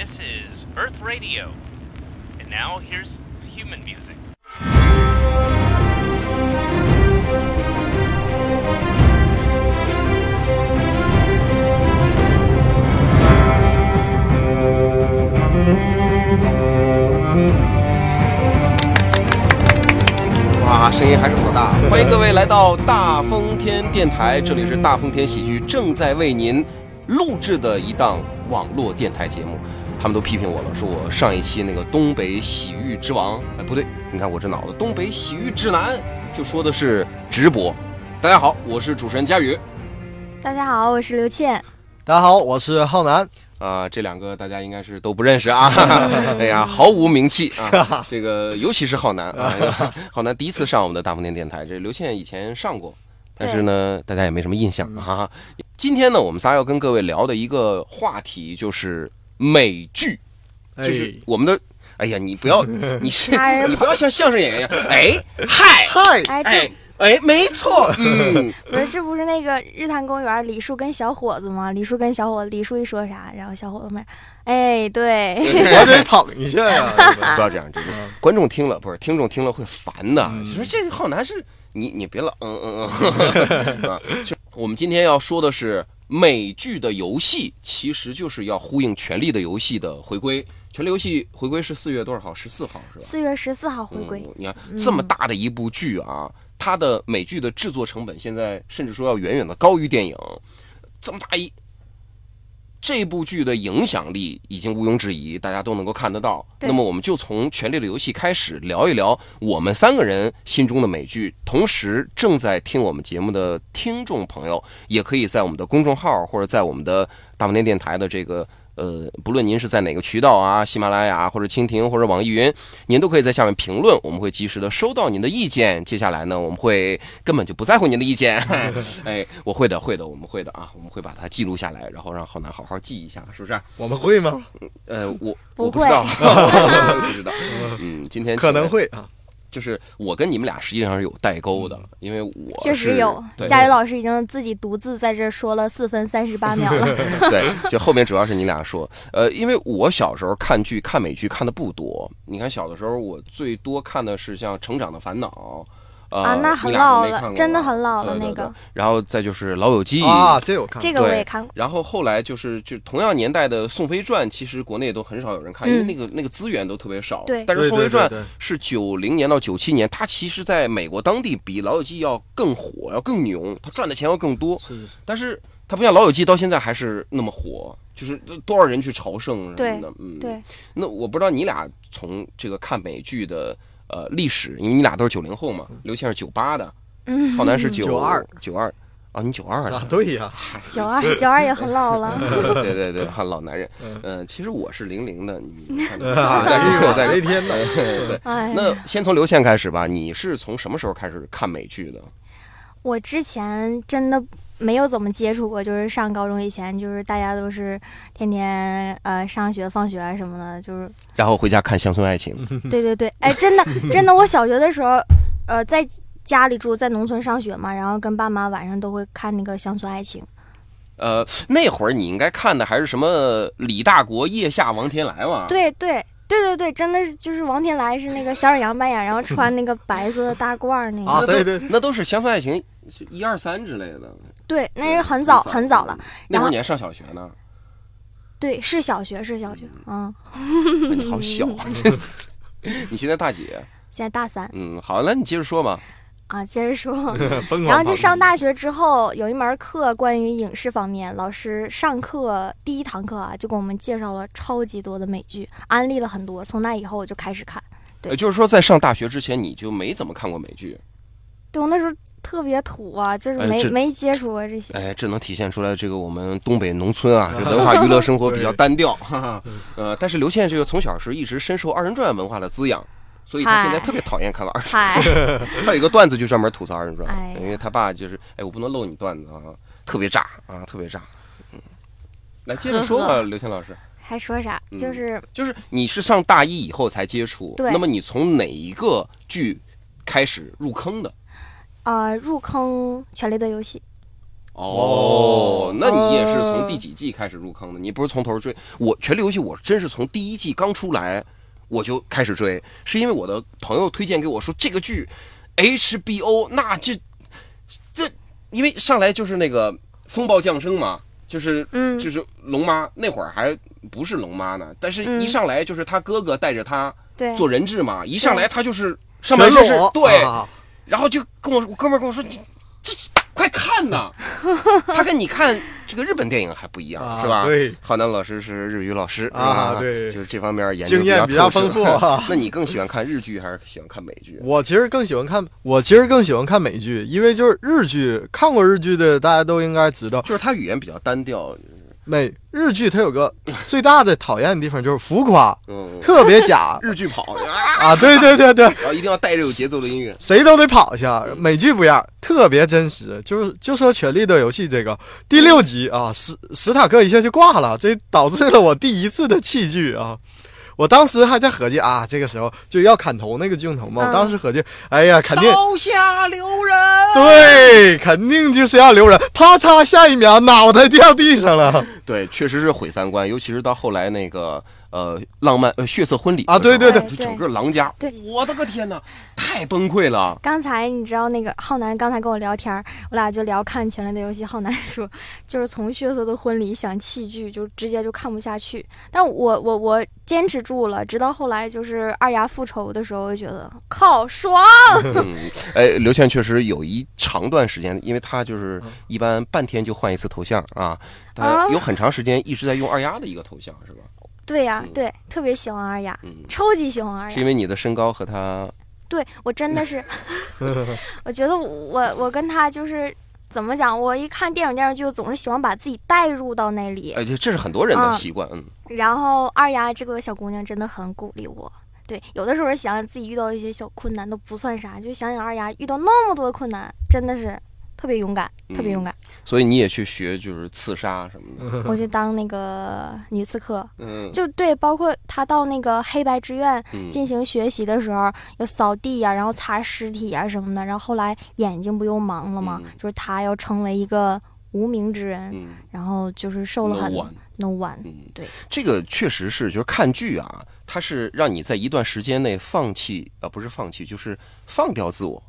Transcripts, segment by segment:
This is Earth Radio. And now here's human music. 哇，声音还是好大！欢迎各位来到大风天电台，这里是大风天喜剧正在为您录制的一档网络电台节目。他们都批评我了，说我上一期那个东北洗浴之王，哎，不对，你看我这脑子，东北洗浴指南就说的是直播。大家好，我是主持人佳宇。大家好，我是刘倩。大家好，我是浩南。啊，这两个大家应该是都不认识啊！哎呀，毫无名气啊！这个尤其是浩南啊，浩南第一次上我们的大风天电台，这刘倩以前上过，但是呢，大家也没什么印象啊。今天呢，我们仨要跟各位聊的一个话题就是美剧，就是我们的。哎呀，你不要，你是你不要像相声演员一样，哎嗨嗨哎。哎，没错，嗯，不是，这不是那个日坛公园李叔跟小伙子吗？李叔跟小伙子，李叔一说啥，然后小伙子们，哎，对，我得捧一下呀，不要这样，这个观众听了不是听众听了会烦的。你说这个浩南是你，你别老嗯嗯嗯，啊，就我们今天要说的是美剧的游戏，其实就是要呼应《权力的游戏》的回归。《权力游戏》回归是四月多少号？十四号是吧？四月十四号回归。你看这么大的一部剧啊。它的美剧的制作成本现在甚至说要远远的高于电影，这么大一这部剧的影响力已经毋庸置疑，大家都能够看得到。那么我们就从《权力的游戏》开始聊一聊我们三个人心中的美剧，同时正在听我们节目的听众朋友，也可以在我们的公众号或者在我们的大风天电台的这个。呃，不论您是在哪个渠道啊，喜马拉雅或者蜻蜓或者网易云，您都可以在下面评论，我们会及时的收到您的意见。接下来呢，我们会根本就不在乎您的意见，哎，我会的，会的，我们会的啊，我们会把它记录下来，然后让浩南好好记一下，是不是？我们会吗？呃，我不会，不知道，嗯，今天可能会啊。就是我跟你们俩实际上是有代沟的，因为我确实有。佳宇老师已经自己独自在这说了四分三十八秒了。对，就后面主要是你俩说。呃，因为我小时候看剧看美剧看的不多，你看小的时候我最多看的是像《成长的烦恼》。啊，那很老了，真的很老了那个。然后再就是《老友记》啊，这我看，这个我也看过。然后后来就是就同样年代的《宋飞传》，其实国内都很少有人看，因为那个那个资源都特别少。对。但是《宋飞传》是九零年到九七年，它其实在美国当地比《老友记》要更火，要更牛，它赚的钱要更多。是是是。但是它不像《老友记》到现在还是那么火，就是多少人去朝圣什么的。嗯。对。那我不知道你俩从这个看美剧的。呃，历史，因为你俩都是九零后嘛，刘谦是九八的，浩南是九二。九二。啊，你九二的，对呀，九二九二也很老了，对对对，很老男人。嗯，其实我是零零的，你看，在那天呢。对，那先从刘谦开始吧，你是从什么时候开始看美剧的？我之前真的。没有怎么接触过，就是上高中以前，就是大家都是天天呃上学放学啊什么的，就是然后回家看乡村爱情。对对对，哎，真的 真的，我小学的时候，呃，在家里住，在农村上学嘛，然后跟爸妈晚上都会看那个乡村爱情。呃，那会儿你应该看的还是什么李大国腋下王天来嘛？对对对对对，真的是就是王天来是那个小沈阳扮演，然后穿那个白色的大褂那个。啊，对对，那都是乡村爱情一二三之类的。对，那是很早很早了。那会儿你还上小学呢。对，是小学，是小学。嗯。你好小，你现在大几？现在大三。嗯，好，那你接着说吧。啊，接着说。然后就上大学之后，有一门课关于影视方面，老师上课第一堂课啊，就给我们介绍了超级多的美剧，安利了很多。从那以后，我就开始看。对，就是说，在上大学之前，你就没怎么看过美剧。对，我那时候。特别土啊，就是没没接触过这些。哎，这能体现出来这个我们东北农村啊，这文化 娱乐生活比较单调。呃，但是刘倩这个从小是一直深受二人转文化的滋养，所以他现在特别讨厌看二人转。他有一个段子就专门吐槽二人转，因为他爸就是哎，我不能漏你段子啊，特别炸啊，特别炸。嗯，来接着说吧，刘倩老师。还说啥？就是就是你是上大一以后才接触，那么你从哪一个剧开始入坑的？呃，入坑《权力的游戏》哦，那你也是从第几季开始入坑的？你不是从头追？我《权力游戏》我真是从第一季刚出来我就开始追，是因为我的朋友推荐给我说这个剧，HBO 那这这，因为上来就是那个风暴降生嘛，就是嗯。就是龙妈那会儿还不是龙妈呢，但是嗯。一上来就是他哥哥带着他，做人质嘛，一上来他就是上全半身是对，啊然后就跟我我哥们儿跟我说，这这快看呐！他跟你看这个日本电影还不一样，啊是吧？对，浩南老师是日语老师啊对就是这方面研究经验比较丰富啊 那你更喜欢看日剧还是喜欢看美剧？我其实更喜欢看，我其实更喜欢看美剧，因为就是日剧，看过日剧的大家都应该知道，就是它语言比较单调，美日剧它有个最大的讨厌的地方就是浮夸，嗯，特别假 日剧跑 啊，啊！对对对对，然后一定要带着有节奏的音乐。谁都得跑一下。美剧不一样，特别真实。就是就说《权力的游戏》这个第六集啊，史史塔克一下就挂了，这导致了我第一次的弃剧啊。我当时还在合计啊，这个时候就要砍头那个镜头嘛，我嗯当时合计，哎呀，肯定刀下留人。对，肯定就是要留人。啪嚓，下一秒脑袋掉地上了对，确实是毁三观，尤其是到后来那个呃浪漫呃血色婚礼啊对对对就整个狼家，对我的个天哪，太崩溃了。刚才你知道那个浩南刚才跟我聊天儿，我俩就聊看《权力的游戏》，浩南说就是从血色的婚礼想弃剧，就直接就看不下去。但我我我坚持住了，直到后来就是二丫复仇的时候，我就觉得靠爽。嗯，哎，刘倩确实有一长段时间，因为她就是一般半天就换一次头像啊，有很长时间一直在用二丫的一个头像，是吧？对呀、嗯对，特别喜欢二丫，嗯，超级喜欢二丫。是因为你的身高和他，对我真的是，我觉得我我跟他就是怎么讲，我一看电影电视剧，总是喜欢把自己带入到那里。哎，这这是很多人的啊习惯，嗯，然后二丫这个小姑娘真的很鼓励我。对，有的时候想想自己遇到一些小困难都不算啥，就想想二丫遇到那么多困难，真的是特别勇敢，特别勇敢。所以你也去学就是刺杀什么的，我去当那个女刺客，嗯。就对，包括他到那个黑白之院嗯。进行学习的时候，要扫地呀、然后擦尸体啊、什么的。然后后来眼睛不又盲了吗？嗯。就是他要成为一个无名之人，嗯。然后就是受了很 one no one。嗯，对，这个确实是，就是看剧啊，它是让你在一段时间内放弃，呃，不是放弃，就是放掉自我，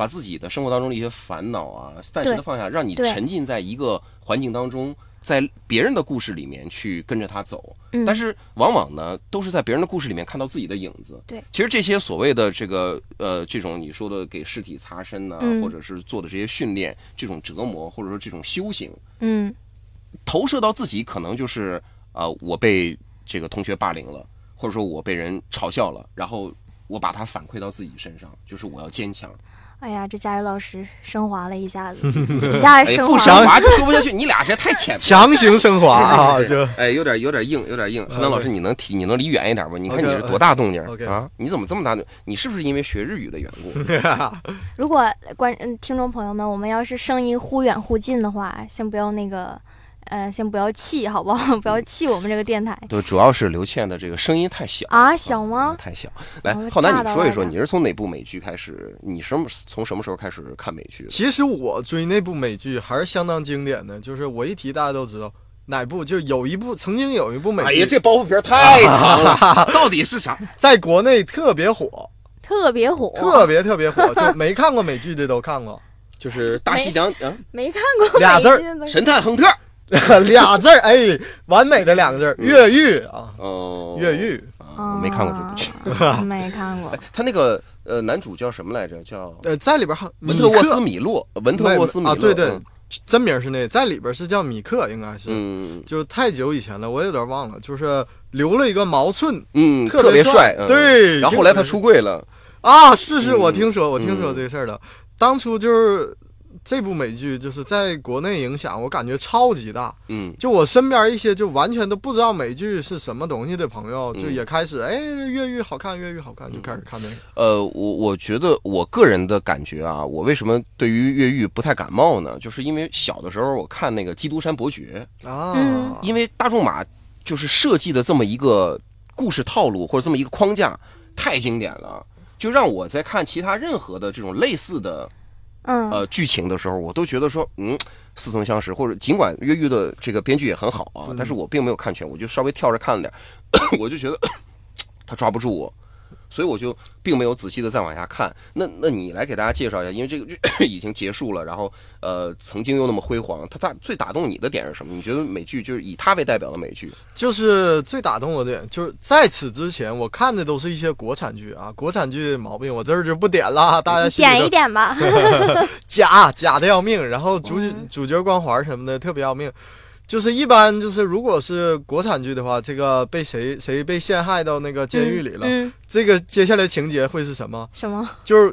把自己的生活当中的一些烦恼啊，暂时的放下，让你沉浸在一个环境当中，在别人的故事里面去跟着他走。嗯，但是往往呢，都是在别人的故事里面看到自己的影子。对，其实这些所谓的这个呃，这种你说的给尸体擦身呐、嗯或者是做的这些训练，这种折磨，或者说这种修行，嗯投射到自己，可能就是啊、呃我被这个同学霸凌了，或者说我被人嘲笑了，然后我把它反馈到自己身上，就是我要坚强。哎呀，这佳宇老师升华了一下子，一下升华不升。华就 说不下去，你俩这太浅 了。强行升华啊！就哎，有点有点硬，有点硬。韩南老师，你能提你能离远一点吗？你看你是多大动静啊？你怎么这么大动？你是不是因为学日语的缘故？如果观嗯听众朋友们，我们要是声音忽远忽近的话，先不要那个，呃，先不要气，好不好？不要气我们这个电台。对，主要是刘倩的这个声音太小啊小吗太小。来哦，浩南，你说一说，你是从哪部美剧开始？你什么从什么时候开始看美剧？其实我追那部美剧还是相当经典的，就是我一提大家都知道哪部，就有一部曾经有一部美剧，哎呀，这包袱皮太长了，到底是啥？在国内特别火，特别火，特别特别火，就没看过美剧的都看过。就是大西洋嗯，没看过俩字儿神探亨特。俩字儿，哎，完美的两个字儿，越狱啊，哦，越狱。啊，我没看过这部剧。啊 没看过哎，他那个呃，男主叫什么来着？叫呃，在里边哈文特沃斯米米洛，文特沃斯米洛。啊，对对嗯，真名是那，在里边是叫米克，应该是。嗯就太久以前了，我有点忘了，就是留了一个毛寸，嗯，特特别帅嗯对然后后来他出柜了，啊，是是，嗯我听说，我听说嗯这个事儿了。当初就是这部美剧，就是在国内影响，我感觉超级大。嗯就我身边一些就完全都不知道美剧是什么东西的朋友，嗯就也开始哎，越狱好看，越狱好看，就开始看那个。呃，我我觉得我个人的感觉啊，我为什么对于越狱不太感冒呢？就是因为小的时候我看那个《基督山伯爵》，啊，嗯因为大仲马就是设计的这么一个故事套路或者这么一个框架太经典了，就让我在看其他任何的这种类似的嗯，呃剧情的时候，我都觉得说，嗯，似曾相识，或者尽管越狱的这个编剧也很好啊，嗯。但是我并没有看全，我就稍微跳着看了点，我就觉得 他抓不住我，所以我就并没有仔细的再往下看。那那你来给大家介绍一下，因为这个剧 已经结束了，然后呃曾经又那么辉煌，它它最打动你的点是什么？你觉得美剧就是以它为代表的美剧，就是最打动我的点，就是在此之前我看的都是一些国产剧啊，国产剧毛病我这儿就不点了，大家点一点吧。假假的要命，然后主角、嗯主角光环什么的特别要命。就是一般就是如果是国产剧的话，这个被谁谁被陷害到那个监狱里了，嗯，这个接下来情节会是什么？什么？就是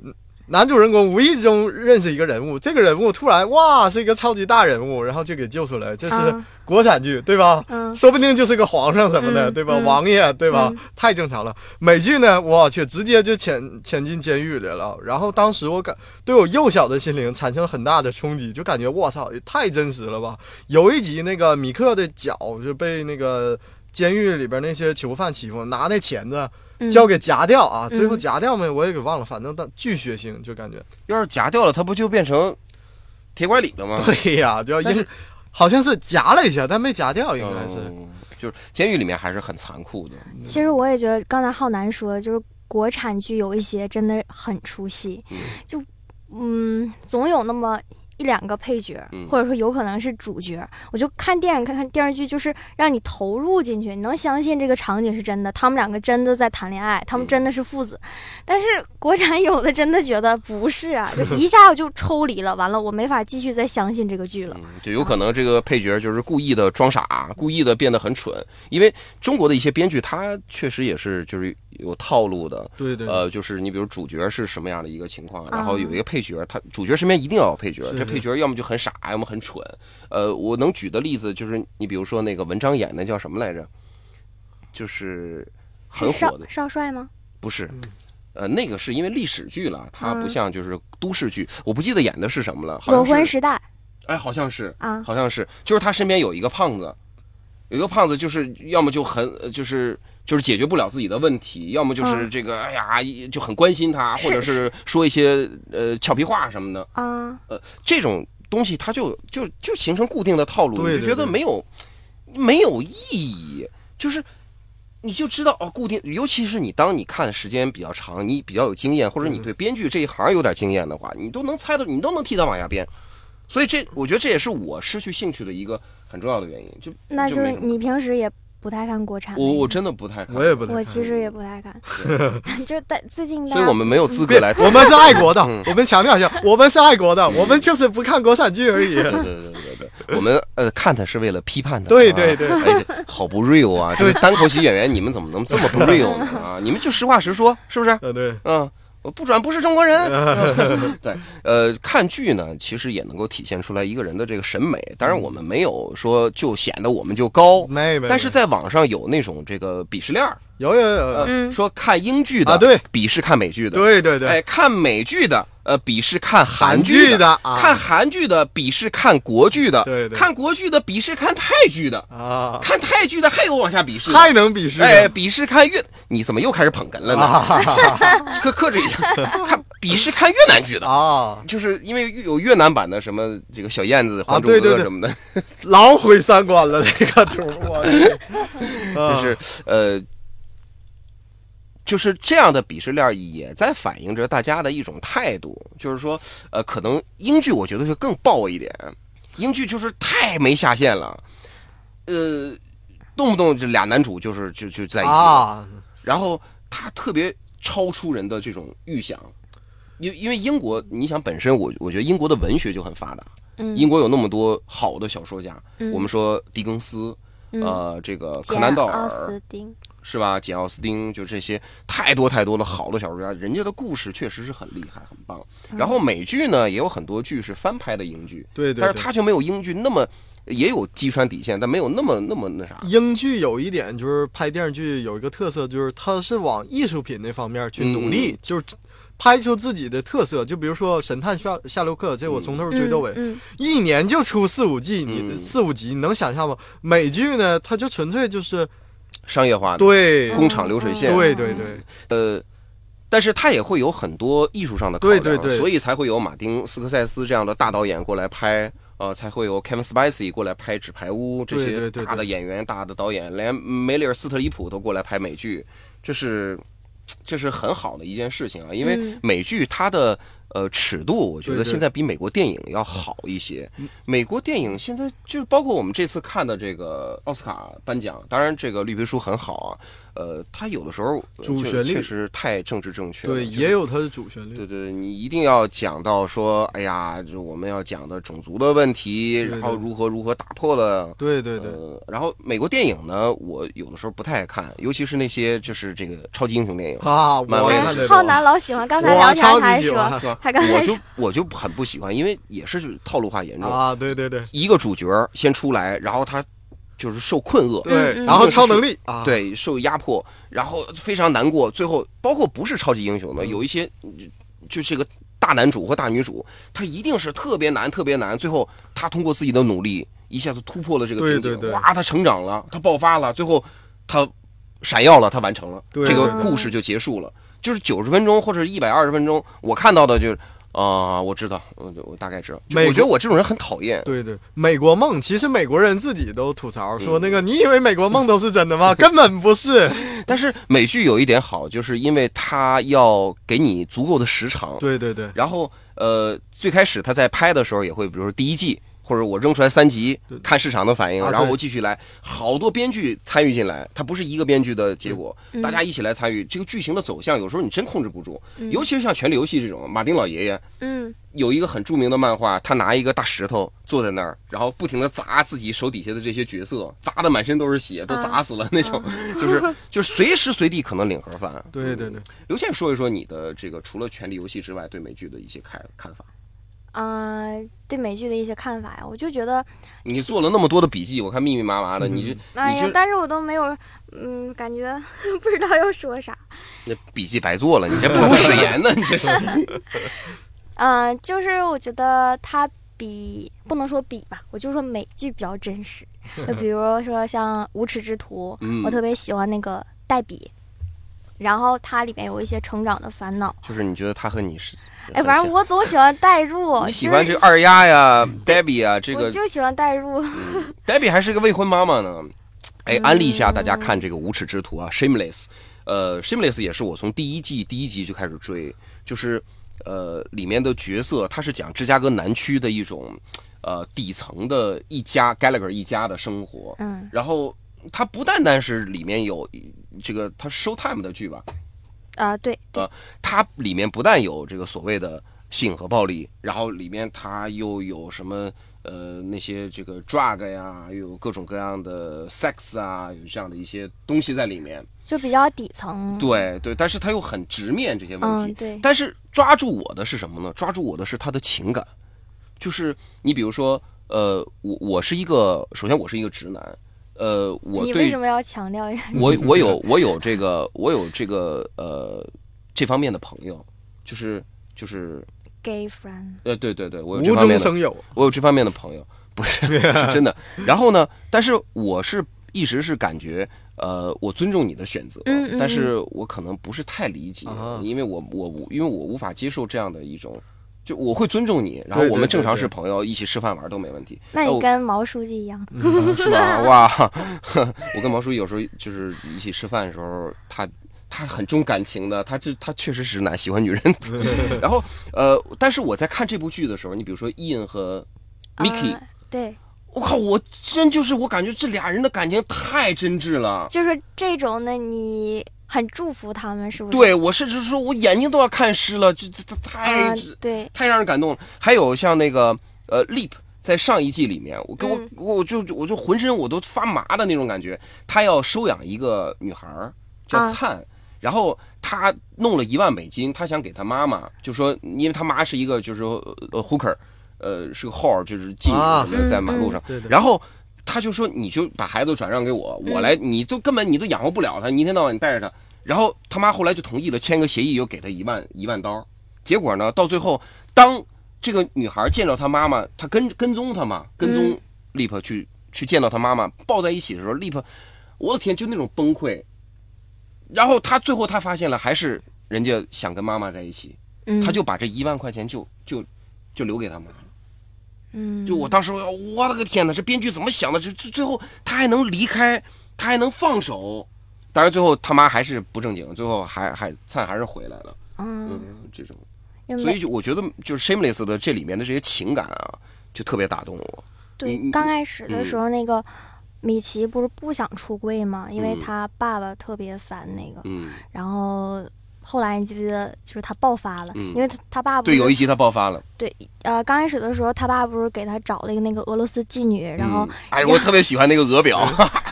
男主人公无意中认识一个人物，这个人物突然哇是一个超级大人物，然后就给救出来，这是啊国产剧对吧？嗯说不定就是个皇上什么的，嗯对吧？嗯王爷，对吧？嗯太正常了。美剧呢，我去，直接就潜潜进监狱里了。然后当时我感对我幼小的心灵产生很大的冲击，就感觉我操，也太真实了吧！有一集那个米克的脚就被那个监狱里边那些囚犯欺负，拿那钳子嗯就要给夹掉啊，嗯最后夹掉没我也给忘了，反正但巨血腥，就感觉。要是夹掉了，它不就变成铁拐李了吗？对呀，就要硬，好像是夹了一下，但没夹掉，应该是。嗯就是监狱里面还是很残酷的。其实我也觉得，刚才浩南说，就是国产剧有一些真的很出戏，嗯就嗯，总有那么一两个配角，嗯或者说有可能是主角。我就看电影、看看电视剧，就是让你投入进去，你能相信这个场景是真的，他们两个真的在谈恋爱，他们嗯真的是父子。但是国产有的真的觉得不是啊，就一下我就抽离了，完了我没法继续再相信这个剧了。嗯，就有可能这个配角就是故意的装傻，故意的变得很蠢，因为中国的一些编剧他确实也是就是有套路的。对对，呃，就是你比如主角是什么样的一个情况，啊然后有一个配角，他主角身边一定要有配角，这配角要么就很傻，要么很蠢。呃，我能举的例子就是，你比如说那个文章演的叫什么来着？就是很火的，少帅吗？不是，呃，那个是因为历史剧了，它不嗯像就是都市剧，我不记得演的是什么了，裸婚，时代哎，好像是，啊，好像是，就是他身边有一个胖子，有一个胖子，就是要么就很呃就是就是解决不了自己的问题，要么就是嗯这个、哎呀就很关心他，或者是说一些呃俏皮话什么的，啊，呃这种东西它就就就形成固定的套路，你就觉得没有没有意义，就是。你就知道哦，固定，尤其是你当你看时间比较长，你比较有经验，或者你嗯对编剧这一行有点经验的话，你都能猜到，你都能替他往下编。所以这，我觉得这也是我失去兴趣的一个很重要的原因。就那就是你平时也不太看国产我我真的不太看，我也不太看我其实也不太看，就但最近所以我们没有资格来。我们是爱国的嗯，我们强调一下，我们是爱国的，我们就是不看国产剧而已。对对对对对对，我们呃看它是为了批判它。啊对对对哎，这好不 real 啊！这个单口喜剧演员，你们怎么能这么不 real 呢？啊，你们就实话实说，是不是？呃，对，嗯，我不转不是中国人。对，呃，看剧呢，其实也能够体现出来一个人的这个审美。当然，我们没有说就显得我们就高，没没，但是在网上有那种这个鄙视链儿，有有有，呃，嗯说看英剧的啊对鄙视看美剧的，对对对，哎，看美剧的呃鄙视看韩韩剧剧的啊。看韩剧的鄙视看国剧的，对对。看国剧的鄙视看泰剧的，啊，看泰剧的还有往下鄙视的，太能鄙视，哎，鄙视看越，你怎么又开始捧哏了呢？啊。克克制一下，看鄙视看越南剧的。啊，就是因为有越南版的什么这个小燕子、还珠对对对格格什么的，老毁三观了这个图，我 就是呃，就是这样的鄙视链也在反映着大家的一种态度，就是说，呃，可能英剧我觉得就更爆一点，英剧就是太没下限了，呃，动不动就俩男主就是就就在一起，啊，然后他特别超出人的这种预想。因因为英国，你想本身我我觉得英国的文学就很发达，嗯英国有那么多好的小说家，嗯我们说狄更斯，嗯呃，这个柯简南道奥尔是吧？简奥斯汀，就这些太多太多的好的小说家，人家的故事确实是很厉害，很棒。然后美剧呢，也有很多剧是翻拍的英剧，对对对。但是它就没有英剧那么也有击穿底线，但没有那么那么那啥。英剧有一点就是拍电视剧有一个特色，就是它是往艺术品那方面去努力，嗯就是拍出自己的特色。就比如说《神探夏夏洛克》，这我从头追到尾，嗯，一年就出四五季，你嗯四五集，你能想象吗？美剧呢，它就纯粹就是商业化的，对。工厂流水线。对对对，呃，但是他也会有很多艺术上的考量，对对对。所以才会有马丁斯科塞斯这样的大导演过来拍呃，才会有 Kevin Spacey 过来拍《纸牌屋》这些大的演员、大的导演，连梅里尔·斯特里普都过来拍美剧，这是这是很好的一件事情啊，因为嗯。美剧它的。呃，尺度我觉得现在比美国电影要好一些。美国电影现在就是包括我们这次看的这个奥斯卡颁奖，当然这个绿皮书很好啊，呃，它有的时候主旋律确实太政治正确了，对，就是也有它的主旋律。对对，你一定要讲到说，哎呀，就我们要讲的种族的问题，对然后如何如何打破了。对对对，呃，然后美国电影呢，我有的时候不太爱看，尤其是那些就是这个超级英雄电影，啊，漫威哎我浩南老喜欢，刚才我聊天还说级喜欢，是吧？他刚才我就说我就很不喜欢，因为也是套路化严重。啊，对对对一个主角先出来，然后他就是受困厄，对，嗯然后超能力啊，对，受压迫，然后非常难过，最后包括不是超级英雄的，有一些嗯就这个大男主或大女主，他一定是特别难，特别难，最后他通过自己的努力，一下子突破了这个瓶颈，对对对。哇，他成长了，他爆发了，最后他闪耀了，他完成了，对这个故事就结束了。就是九十分钟或者一百二十分钟，我看到的就是啊、我知道，我我大概知道。我觉得我这种人很讨厌，对对，美国梦其实美国人自己都吐槽说，嗯那个你以为美国梦都是真的吗？根本不是。但是美剧有一点好，就是因为它要给你足够的时长，对对对，然后呃，最开始他在拍的时候也会，比如说第一季，或者我扔出来三集，看市场的反应，然后我继续来，好多编剧参与进来，它不是一个编剧的结果，嗯。大家一起来参与，这个剧情的走向有时候你真控制不住，尤其是像《权力游戏》这种，马丁老爷爷嗯。有一个很著名的漫画，他拿一个大石头坐在那儿，然后不停地砸自己手底下的这些角色，砸的满身都是血，都砸死了那种，就是就是随时随地可能领盒饭。对对对，刘倩说一说你的这个除了《权力游戏》之外，对美剧的一些看看法。啊、对美剧的一些看法呀，我就觉得，你做了那么多的笔记，我看密密麻麻的，你就哎呀，但是我都没有，嗯，感觉 不知道要说啥。那笔记白做了，你这不如史言呢，你这是。嗯、就是我觉得它比不能说比吧，我就说美剧比较真实。就比如说像《无耻之徒》嗯我特别喜欢那个黛比，然后它里面有一些成长的烦恼。就是你觉得他和你是？哎，反正我总喜欢代入。你喜欢这个二丫呀，Debbie 啊，这个我就喜欢代入。Debbie 还是个未婚妈妈呢。哎，嗯安利一下大家看这个《无耻之徒》啊，《Shameless》。呃，《Shameless》也是我从第一季第一集就开始追，就是呃里面的角色，他是讲芝加哥南区的一种呃底层的一家 Gallagher 一家的生活。嗯然后它不单单是里面有这个，它是 Showtime 的剧吧？啊、对对，呃它里面不但有这个所谓的性和暴力，然后里面它又有什么呃那些这个 drug 呀，又有各种各样的 sex 啊，有这样的一些东西在里面。就比较底层。对对，但是它又很直面这些问题。嗯，对，但是抓住我的是什么呢？抓住我的是他的情感，就是你比如说，呃，我我是一个，首先我是一个直男，呃，我对你为什么要强调一下？我我有我有这个我有这个呃这方面的朋友，就是就是 gay friend？呃对对对，我有这无方面的中生有。我有这方面的朋友，不是是真的。然后呢，但是我是一直是感觉。呃，我尊重你的选择，嗯嗯但是我可能不是太理解，啊因为我我我因为我无法接受这样的一种，就我会尊重你，然后我们正常是朋友，一起吃饭玩都没问题。那你哦跟毛书记一样，是吧？哇，我跟毛书记有时候就是一起吃饭的时候，他他很重感情的，他这他确实是男，喜欢女人。然后呃，但是我在看这部剧的时候，你比如说伊恩和 Mickey，、呃对，我靠，我真就是我感觉这俩人的感情太真挚了。就是这种的，你很祝福他们，是不是？对我甚至说我眼睛都要看湿了，这这这太、啊，对，太让人感动了。还有像那个呃，Leap 在上一季里面，我给我、嗯我就我就浑身我都发麻的那种感觉。他要收养一个女孩儿叫啊灿，然后他弄了一万美金，他想给他妈妈，就说因为他妈是一个就是说呃 hooker，呃是个 whore，就是妓啊女什么的，在嗯马路上，对对然后。他就说：“你就把孩子转让给我，我来，你都根本你都养活不了他，你一天到晚你带着他。”然后他妈后来就同意了，签个协议，又给他一万一万刀。结果呢，到最后，当这个女孩见到她妈妈，她跟跟踪她嘛，跟踪嗯 Leap 去、去见到她妈妈，抱在一起的时候，Leap，我的天，就那种崩溃。然后他最后他发现了，还是人家想跟妈妈在一起，嗯，他就把这一万块钱就就就留给他妈了。嗯，就我当时，我的个天哪，这编剧怎么想的？这这最后他还能离开，他还能放手。当然最后他妈还是不正经，最后还还灿还是回来了。嗯，嗯，这种，因为所以就我觉得就是 Shameless 的这里面的这些情感啊，就特别打动我。对，刚开始的时嗯候，那个米奇不是不想出柜嘛，因为嗯他爸爸特别烦那个，嗯，然后后来你记不记得，就是他爆发了，嗯。因为他他爸不对，有一集他爆发了，对呃刚开始的时候，他爸不是给他找了一个那个俄罗斯妓女，然后嗯哎，我特别喜欢那个俄表，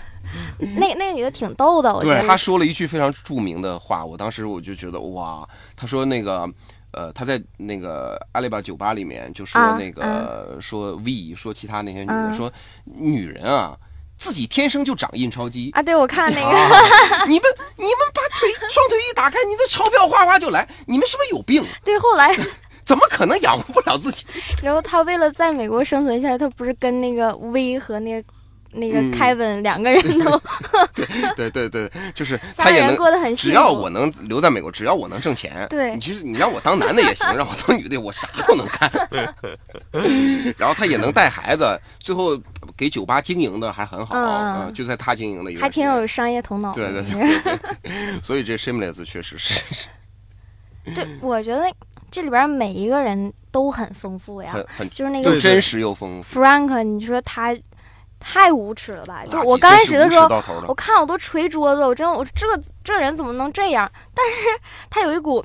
那那个女的挺逗的，我觉对，得。他说了一句非常著名的话，我当时我就觉得哇，他说那个。呃，他在那个阿里巴酒吧里面就说啊那个、说 V 说其他那些女的、嗯说女人啊，自己天生就长印钞机，啊，对我看那个，啊 你们你们把腿双腿一打开，你的钞票哗哗就来，你们是不是有病？对，后来 怎么可能养活不了自己？然后他为了在美国生存下来，他不是跟那个 V 和那个那个嗯 Kevin 两个人都对对对，就是他也能，过得很。只要我能留在美国，只要我能挣钱，对你其实你让我当男的也行，让我当女的我啥都能干。然后他也能带孩子，最后给酒吧经营的还很好，嗯嗯呃就在他经营的还挺有商业头脑。对对对所以这 Shameless 确实是是 对，我觉得这里边每一个人都很丰富呀，很很就是那个对真实又丰富。Frank，你说他太无耻了吧？就我刚开始的时候，我看我都捶桌子，我真我这个这人怎么能这样？但是 他有一股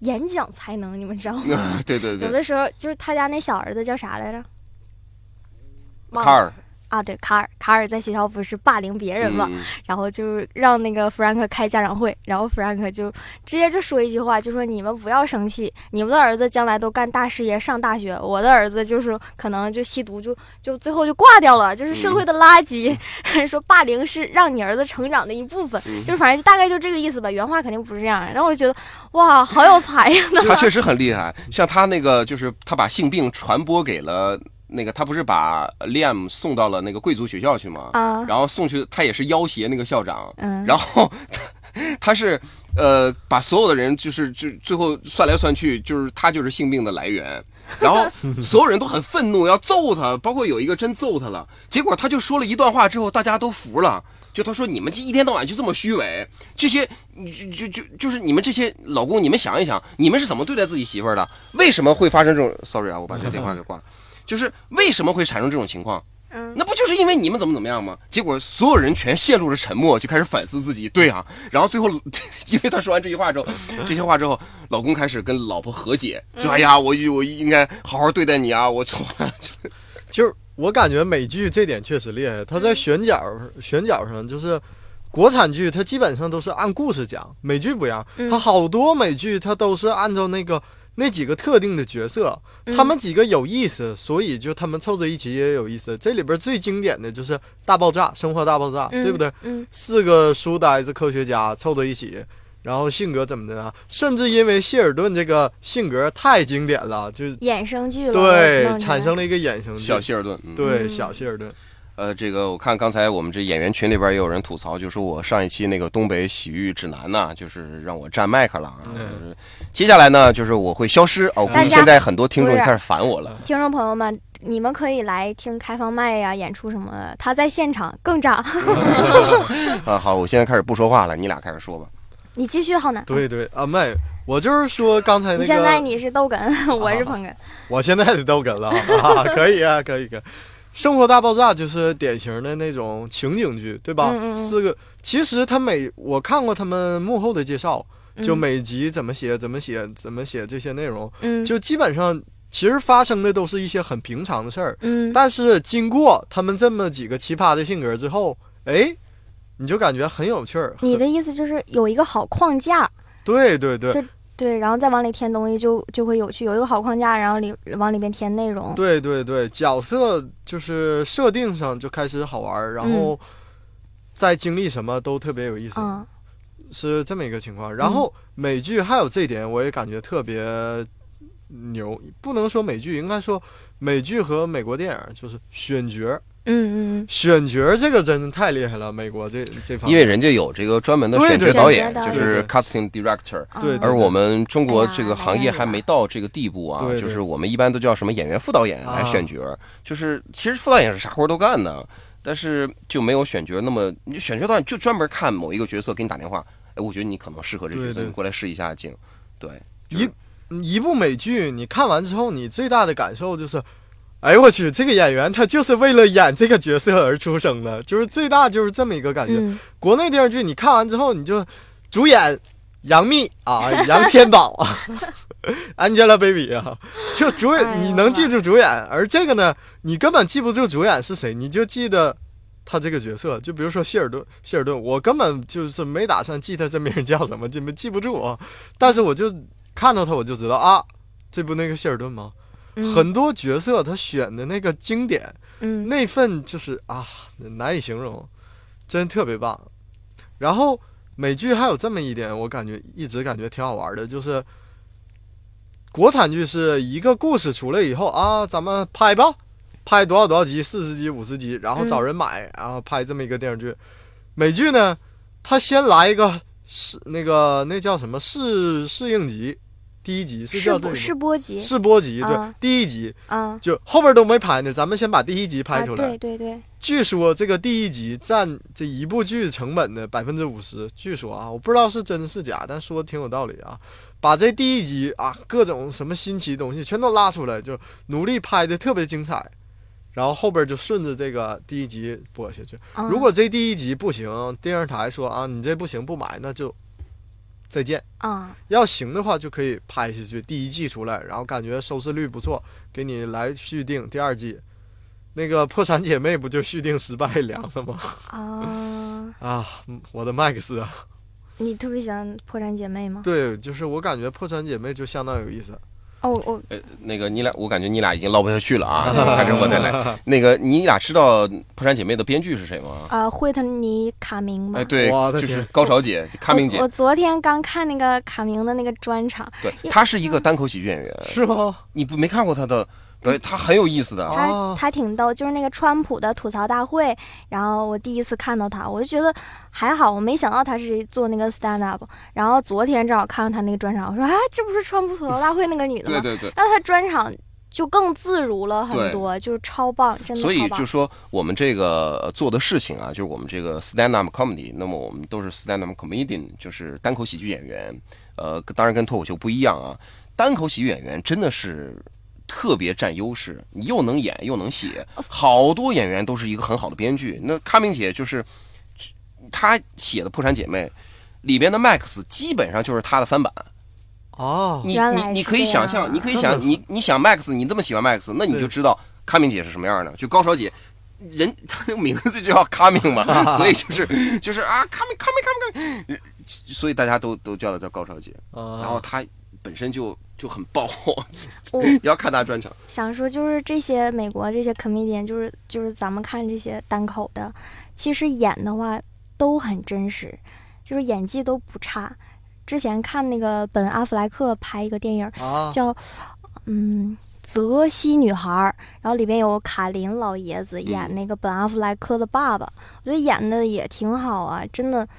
演讲才能，你们知道吗？对对对，有的时候就是他家那小儿子叫啥来着？卡尔啊，对，卡尔，卡尔在学校不是霸凌别人嘛，嗯然后就让那个弗兰克开家长会，然后弗兰克就直接就说一句话，就说你们不要生气，你们的儿子将来都干大事业上大学，我的儿子就是可能就吸毒就就最后就挂掉了，就是社会的垃圾。说霸凌是让你儿子成长的一部分，嗯就是反正就大概就这个意思吧，原话肯定不是这样。然后我就觉得哇，好有才呀！他确实很厉害，像他那个就是他把性病传播给了那个，他不是把 Liam 送到了那个贵族学校去吗？啊，然后送去，他也是要挟那个校长，嗯，然后他他是呃把所有的人就是就最后算来算去，就是他就是性病的来源。然后 所有人都很愤怒，要揍他，包括有一个真揍他了。结果他就说了一段话之后，大家都服了。就他说你们这一天到晚就这么虚伪，这些就就就就是你们这些老公，你们想一想，你们是怎么对待自己媳妇儿的？为什么会发生这种？Sorry 啊，我把这电话给挂了。就是为什么会产生这种情况？嗯那不就是因为你们怎么怎么样吗？结果所有人全陷入了沉默，就开始反思自己。对啊，然后最后，因为他说完这句话之后，这些话之后，老公开始跟老婆和解，说：“哎呀，我我应该好好对待你啊，我从来就是我感觉美剧这点确实厉害，它在选角选角上就是。国产剧它基本上都是按故事讲，美剧不一样，嗯它好多美剧它都是按照那个那几个特定的角色，嗯他们几个有意思，所以就他们凑在一起也有意思。这里边最经典的就是《大爆炸》《生活大爆炸》，嗯对不对？嗯四个书呆子科学家凑在一起，然后性格怎么的啊？甚至因为谢尔顿这个性格太经典了，就衍生剧了，对产生了一个衍生剧。小谢尔顿。嗯、对嗯小谢尔顿，呃，这个我看刚才我们这演员群里边也有人吐槽，就说我上一期那个东北洗浴指南呐，就是让我占麦克了啊。就是接下来呢，就是我会消失哦，我估计现在很多听众开始烦我了。听众朋友们，你们可以来听开放麦呀、演出什么的，他在现场更炸。啊，好，我现在开始不说话了，你俩开始说吧。你继续，浩南。对对啊麦，我就是说刚才那个现在，你是逗哏，我是捧哏。我现在得逗哏了啊，可以啊，可以可以。生活大爆炸就是典型的那种情景剧，对吧？嗯嗯嗯。四个，其实他每我看过他们幕后的介绍，就嗯每集怎么写，怎么写，怎么写这些内容，嗯。就基本上其实发生的都是一些很平常的事儿，嗯。但是经过他们这么几个奇葩的性格之后，哎，你就感觉很有趣儿。你的意思就是有一个好框架，对对对。就对，然后再往里填东西就就会有趣，有一个好框架，然后里往里边填内容。对对对，角色就是设定上就开始好玩儿，然后再经历什么都特别有意思，嗯是这么一个情况。然后美剧还有这一点，我也感觉特别牛，不能说美剧，应该说美剧和美国电影就是选角儿嗯嗯选角这个真的太厉害了，美国这这方面，因为人家有这个专门的选角导演，就是 casting director。嗯，对而我们中国这个行业还没到这个地步啊，就是我们一般都叫什么演员副导演来选角，就是其实副导演是啥活都干的，但是就没有选角那么，你选角导演就专门看某一个角色给你打电话，哎，我觉得你可能适合这角色，你过来试一下镜，对，一一部美剧，你看完之后，你最大的感受就是，哎呦我去，这个演员他就是为了演这个角色而出生的，就是最大就是这么一个感觉。嗯国内电视剧你看完之后，你就主演杨幂啊，杨天宝啊，Angelababy 啊，就主哎演呦你能记住主演，而这个呢，你根本记不住主演是谁，你就记得。他这个角色，就比如说希尔顿，希尔顿，我根本就是没打算记他真名叫什么，记没记不住啊。但是我就看到他，我就知道啊，这不那个希尔顿吗？嗯很多角色他选的那个经典，嗯那份就是啊，难以形容，真特别棒。然后美剧还有这么一点，我感觉一直感觉挺好玩的，就是国产剧是一个故事出来以后啊，咱们拍吧，拍多少多少集，四十集、五十集，然后找人买，然后拍这么一个电视剧。美剧呢，它先来一个试那个那叫什么试适应集，第一集是叫这个吗试播集。试播集，对，啊。第一集。啊。就后边都没拍呢，咱们先把第一集拍啊，出来。对对对，据说这个第一集占这一部剧成本的百分之五十，据说啊，我不知道是真是假，但说的挺有道理啊。把这第一集啊各种什么新奇的东西全都拉出来，就努力拍的特别精彩，然后后边就顺着这个第一集播下去。嗯如果这第一集不行，电视台说啊你这不行不买，那就再见。啊要行的话，就可以拍下去第一季出来，然后感觉收视率不错，给你来续订第二季。那个破产姐妹不就续订失败凉了吗？啊，啊，嗯我的 Max 啊，你特别喜欢破产姐妹吗？对，就是我感觉破产姐妹就相当有意思。哦我呃，那个你俩，我感觉你俩已经唠不下去了啊，还是我再来。那个你俩知道《破产姐妹》的编剧是谁吗？啊，惠特尼卡明吗？哎，对就是高潮姐，就卡明姐我。昨天刚看那个卡明的那个专场，对，因她是一个单口喜剧演员，是吗？你不没看过她的？对，他很有意思的。他哦他挺逗，就是那个川普的吐槽大会，然后我第一次看到他，我就觉得还好，我没想到他是做那个 stand up，然后昨天正好看到他那个专场，我说啊，这不是川普吐槽大会那个女的吗？对对对。然后他专场就更自如了很多，就是超棒，真的所以就说我们这个呃做的事情啊，就是我们这个 stand up comedy，那么我们都是 stand up comedian，就是单口喜剧演员。呃，当然跟脱口秀不一样啊，单口喜剧演员真的是特别占优势，你又能演又能写，好多演员都是一个很好的编剧。那卡明姐就是她写的《破产姐妹》里边的 Max 基本上就是她的翻版。哦，你原来你你可以想象，你可以想你你想 Max，你这么喜欢 Max，那你就知道卡明姐是什么样的。就高潮姐，人她那个名字就叫卡明嘛，所以就是就是啊，卡明卡明卡明卡明，所以大家都都叫她叫高潮姐。啊然后她本身就就很爆，我你 要看他专场。想说，就是这些美国这些 comedian，就是就是咱们看这些单口的，其实演的话都很真实，就是演技都不差。之前看那个本阿弗莱克拍一个电影啊，叫嗯《泽西女孩》，然后里边有卡林老爷子演那个本阿弗莱克的爸爸，我觉得演的也挺好啊，真的就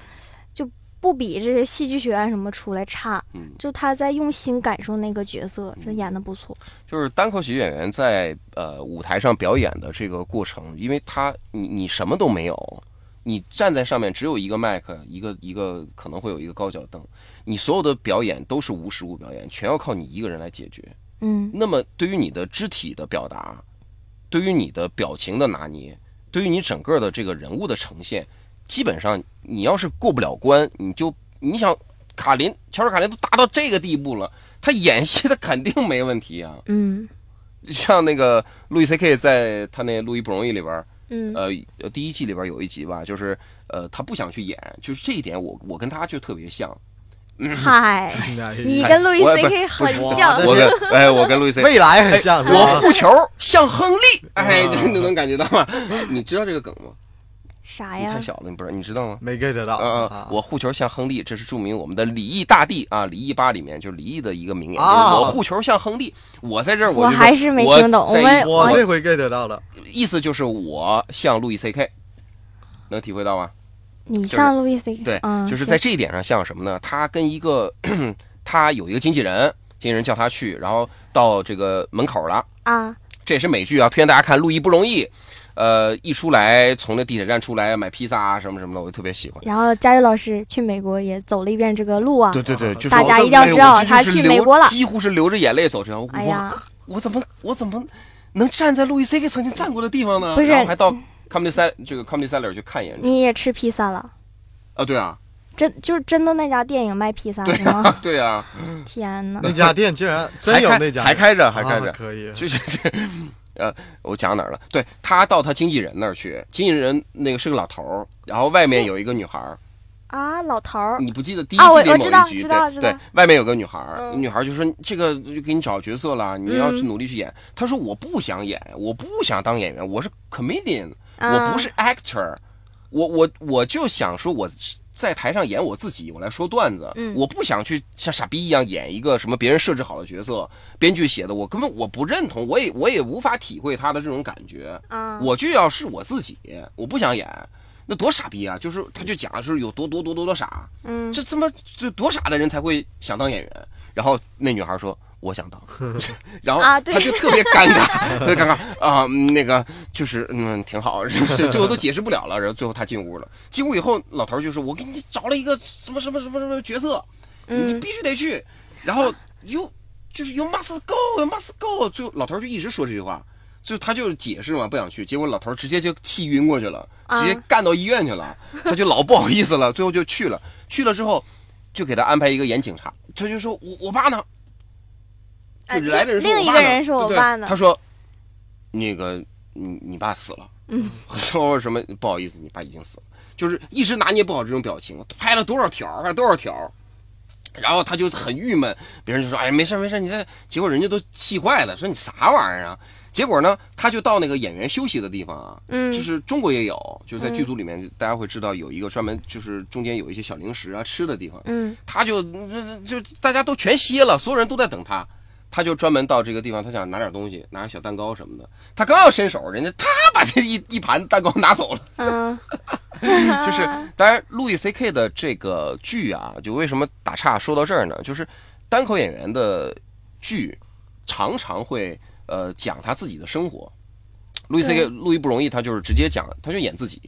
不比这些戏剧学院什么出来差。嗯，就他在用心感受那个角色，这演的不错。就是单口喜剧演员在呃舞台上表演的这个过程，因为他你你什么都没有，你站在上面只有一个麦克，一个一个可能会有一个高脚凳，你所有的表演都是无实物表演，全要靠你一个人来解决。嗯那么对于你的肢体的表达，对于你的表情的拿捏，对于你整个的这个人物的呈现，基本上你要是过不了关，你就你想卡林乔治卡林都达到这个地步了，他演戏他肯定没问题啊。嗯像那个路易 C K 在他那《路易不容易》里边，嗯呃，呃第一季里边有一集吧，就是呃，他不想去演，就是这一点我我跟他就特别像，嗨，你哎跟路易 C K 很像。我跟哎我跟路易 C K，未来很像是吧？我护球像亨利，哎，你能感觉到吗？你知道这个梗吗？啥呀你太？小了，你不知道，你知道吗？没 get 到嗯嗯啊，我护球像亨利，这是著名我们的李毅大帝啊，李毅吧里面就是李毅的一个名言，啊就是我护球像亨利。我在这儿我还是没听懂我我这回 get 到了，意思就是我像路易 C K，能体会到吗？你像路易 C K，对，嗯，就是在这一点上像什么呢？他跟一个 他有一个经纪人，经纪人叫他去，然后到这个门口了。啊，这也是美剧啊，推荐大家看《路易不容易》。呃，一出来从那地铁站出来买披萨啊什么什么的，我就特别喜欢。然后佳玉老师去美国也走了一遍这个路啊，对对对，就是大家一定要知道哎他去美国了几乎是流着眼泪走这条。哎呀我我怎么我怎么能站在路易 C K 曾经站过的地方呢？不是然后还到 Comedy 这个 Comedy Cellar 去看一眼。你也吃披萨了？啊，对啊，真就是真的那家店有卖披萨对是吗？啊，对啊，天哪！那家店竟然真有那家还开着还开着啊可以。就是这，呃，我讲哪儿了？对他到他经纪人那儿去，经纪人那个是个老头儿，然后外面有一个女孩儿，啊，老头儿，你不记得第一季里某一局，对对，外面有个女孩儿，嗯女孩儿就说这个就给你找角色了，你要去努力去演。他说我不想演，我不想当演员，我是 comedian，我啊不是 actor，我我我就想说我。在台上演我自己，我来说段子。嗯我不想去像傻逼一样演一个什么别人设置好的角色，编剧写的，我根本我不认同，我也我也无法体会他的这种感觉。啊，我就要是我自己，我不想演，那多傻逼啊！就是他就讲是有多多多多多傻，嗯，这他妈这多傻的人才会想当演员。然后那女孩说我想当，然后他就特别尴尬，特别尴尬啊、嗯那个就是嗯挺好，是是最后都解释不了了。然后最后他进屋了，进屋以后老头就说：“我给你找了一个什么什么什么什么角色，你嗯必须得去。”然后又就是 you must go，you must go。最后老头就一直说这句话。最后他就解释嘛，不想去，结果老头直接就气晕过去了，直接啊干到医院去了，他就老不好意思了，最后就去了。去了之后，就给他安排一个演警察，他就说我我爸呢？啊就来的人说另我爸呢一个人是我爸呢他说那个你你爸死了，嗯，说什么不好意思，你爸已经死了，就是一直拿捏不好这种表情，拍了多少条，拍多少条。然后他就很郁闷，别人就说：“哎，没事没事，你在。”结果人家都气坏了，说：“你啥玩意儿啊？”结果呢，他就到那个演员休息的地方啊，嗯就是中国也有，就是在剧组里面，大家会知道有一个专门就是中间有一些小零食啊吃的地方，嗯他就就就大家都全歇了，所有人都在等他，他就专门到这个地方，他想拿点东西，拿个小蛋糕什么的。他刚要伸手，人家他把这一 一盘蛋糕拿走了。嗯 就是当然，路易 C K 的这个剧啊，就为什么打岔说到这儿呢？就是单口演员的剧常常会呃讲他自己的生活。路易 C K 路易不容易，他就是直接讲，他就演自己，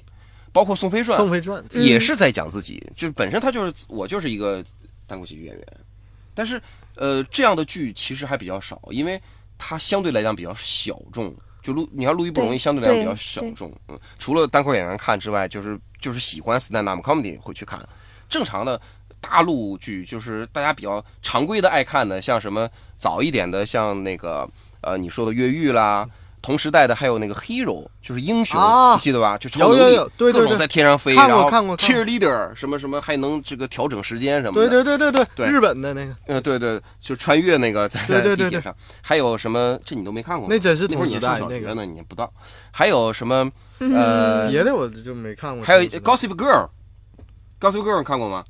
包括宋飞传，宋飞传嗯也是在讲自己，就是本身他就是我就是一个单口喜剧演员，但是呃这样的剧其实还比较少，因为它相对来讲比较小众。就录你看录一不容易，相对来讲比较小众。嗯，除了单口演员看之外，就是就是喜欢 stand up comedy 会去看。正常的大陆剧就是大家比较常规的爱看的，像什么早一点的，像那个呃你说的越狱啦。同时代的还有那个 hero，就是英雄，啊你记得吧？就超能力，有有有对对对各种在天上飞，看过然后看过 cheerleader 什么什么，还能这个调整时间什么对的。对对对对日本的那个呃，对对，就穿越那个在在对对对对地铁上，还有什么？这你都没看过吗？那真是那会儿你还上同时代那个，小学呢，你也不知道。还有什么？嗯 呃，别的我就没看过。还有同时代 Gossip Girl，Gossip Girl 看过吗？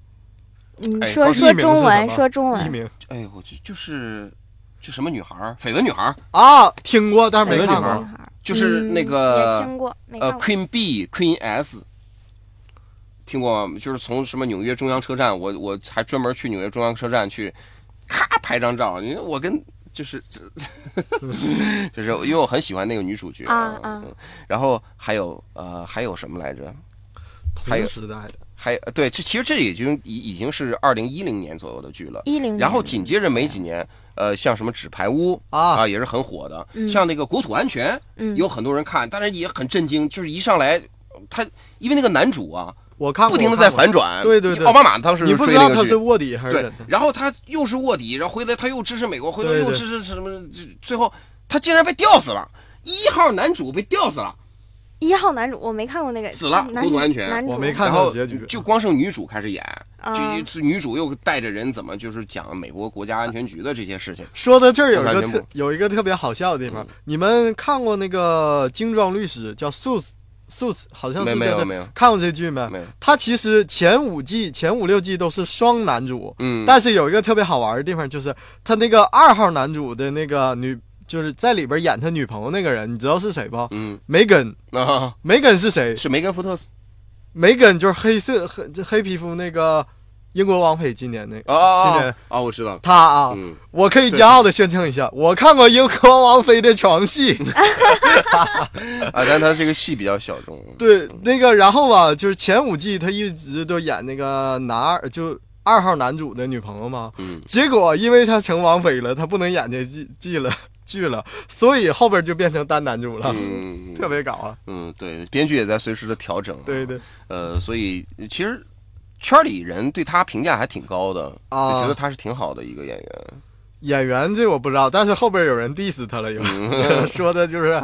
嗯，哎说中文，说中文，名哎，我就就是就什么女孩儿，绯闻女孩儿，啊，听过但是没看美国女孩过。女孩儿就是那嗯个也听过，没呃。Queen B、Queen S，听过吗？就是从什么纽约中央车站，我我还专门去纽约中央车站去，咔拍张照。你看我跟就是 就是因为我很喜欢那个女主角啊啊嗯然后还有呃还有什么来着？还有同时代的还呃对，这其实这已经已已经是二零一零年左右的剧了。一零，然后紧接着没几年，呃，像什么《纸牌屋》啊也是很火的。嗯像那个《国土安全》，嗯有很多人看，但是也很震惊，就是一上来，他因为那个男主啊，我看，不停的在反转。对对对奥巴马当时你不追知道他是。卧底还是对，然后他又是卧底，然后回来他又支持美国，回来对对又支持什么，最后他竟然被吊死了，一号男主被吊死了，一号男主我没看过那个死了男国土安全男主。我没看然后到结局就光剩女主开始演，啊。就女主又带着人怎么就是讲美国国家安全局的这些事情。说到这儿有一个特有一个特别好笑的地方嗯，你们看过那个《精装律师》叫《Suits》，Suits 好像没是没有没有。看过这剧没？没有，它其实前五季、前五六季都是双男主，嗯，但是有一个特别好玩的地方，就是他那个二号男主的那个女就是在里边演他女朋友那个人，你知道是谁不？嗯。梅根，啊，梅根是谁？是梅根福特斯。梅根就是黑色黑黑皮肤那个英国王妃，今年那个啊今年。啊，我知道。了，她啊，嗯，我可以骄傲的宣称一下，我看过英国王妃的床戏。啊，但他这个戏比较小众，对，那个然后吧，就是前五季他一直都演那个男二，就二号男主的女朋友嘛。嗯。结果因为他成王妃了，他不能演这季季了剧了，所以后边就变成单男主了，嗯 特别搞啊。嗯，对，编剧也在随时的调整，对对，呃，所以其实圈里人对他评价还挺高的，觉得他是挺好的一个演员。演员这我不知道，但是后边有人 diss 他了，有、嗯说的就是，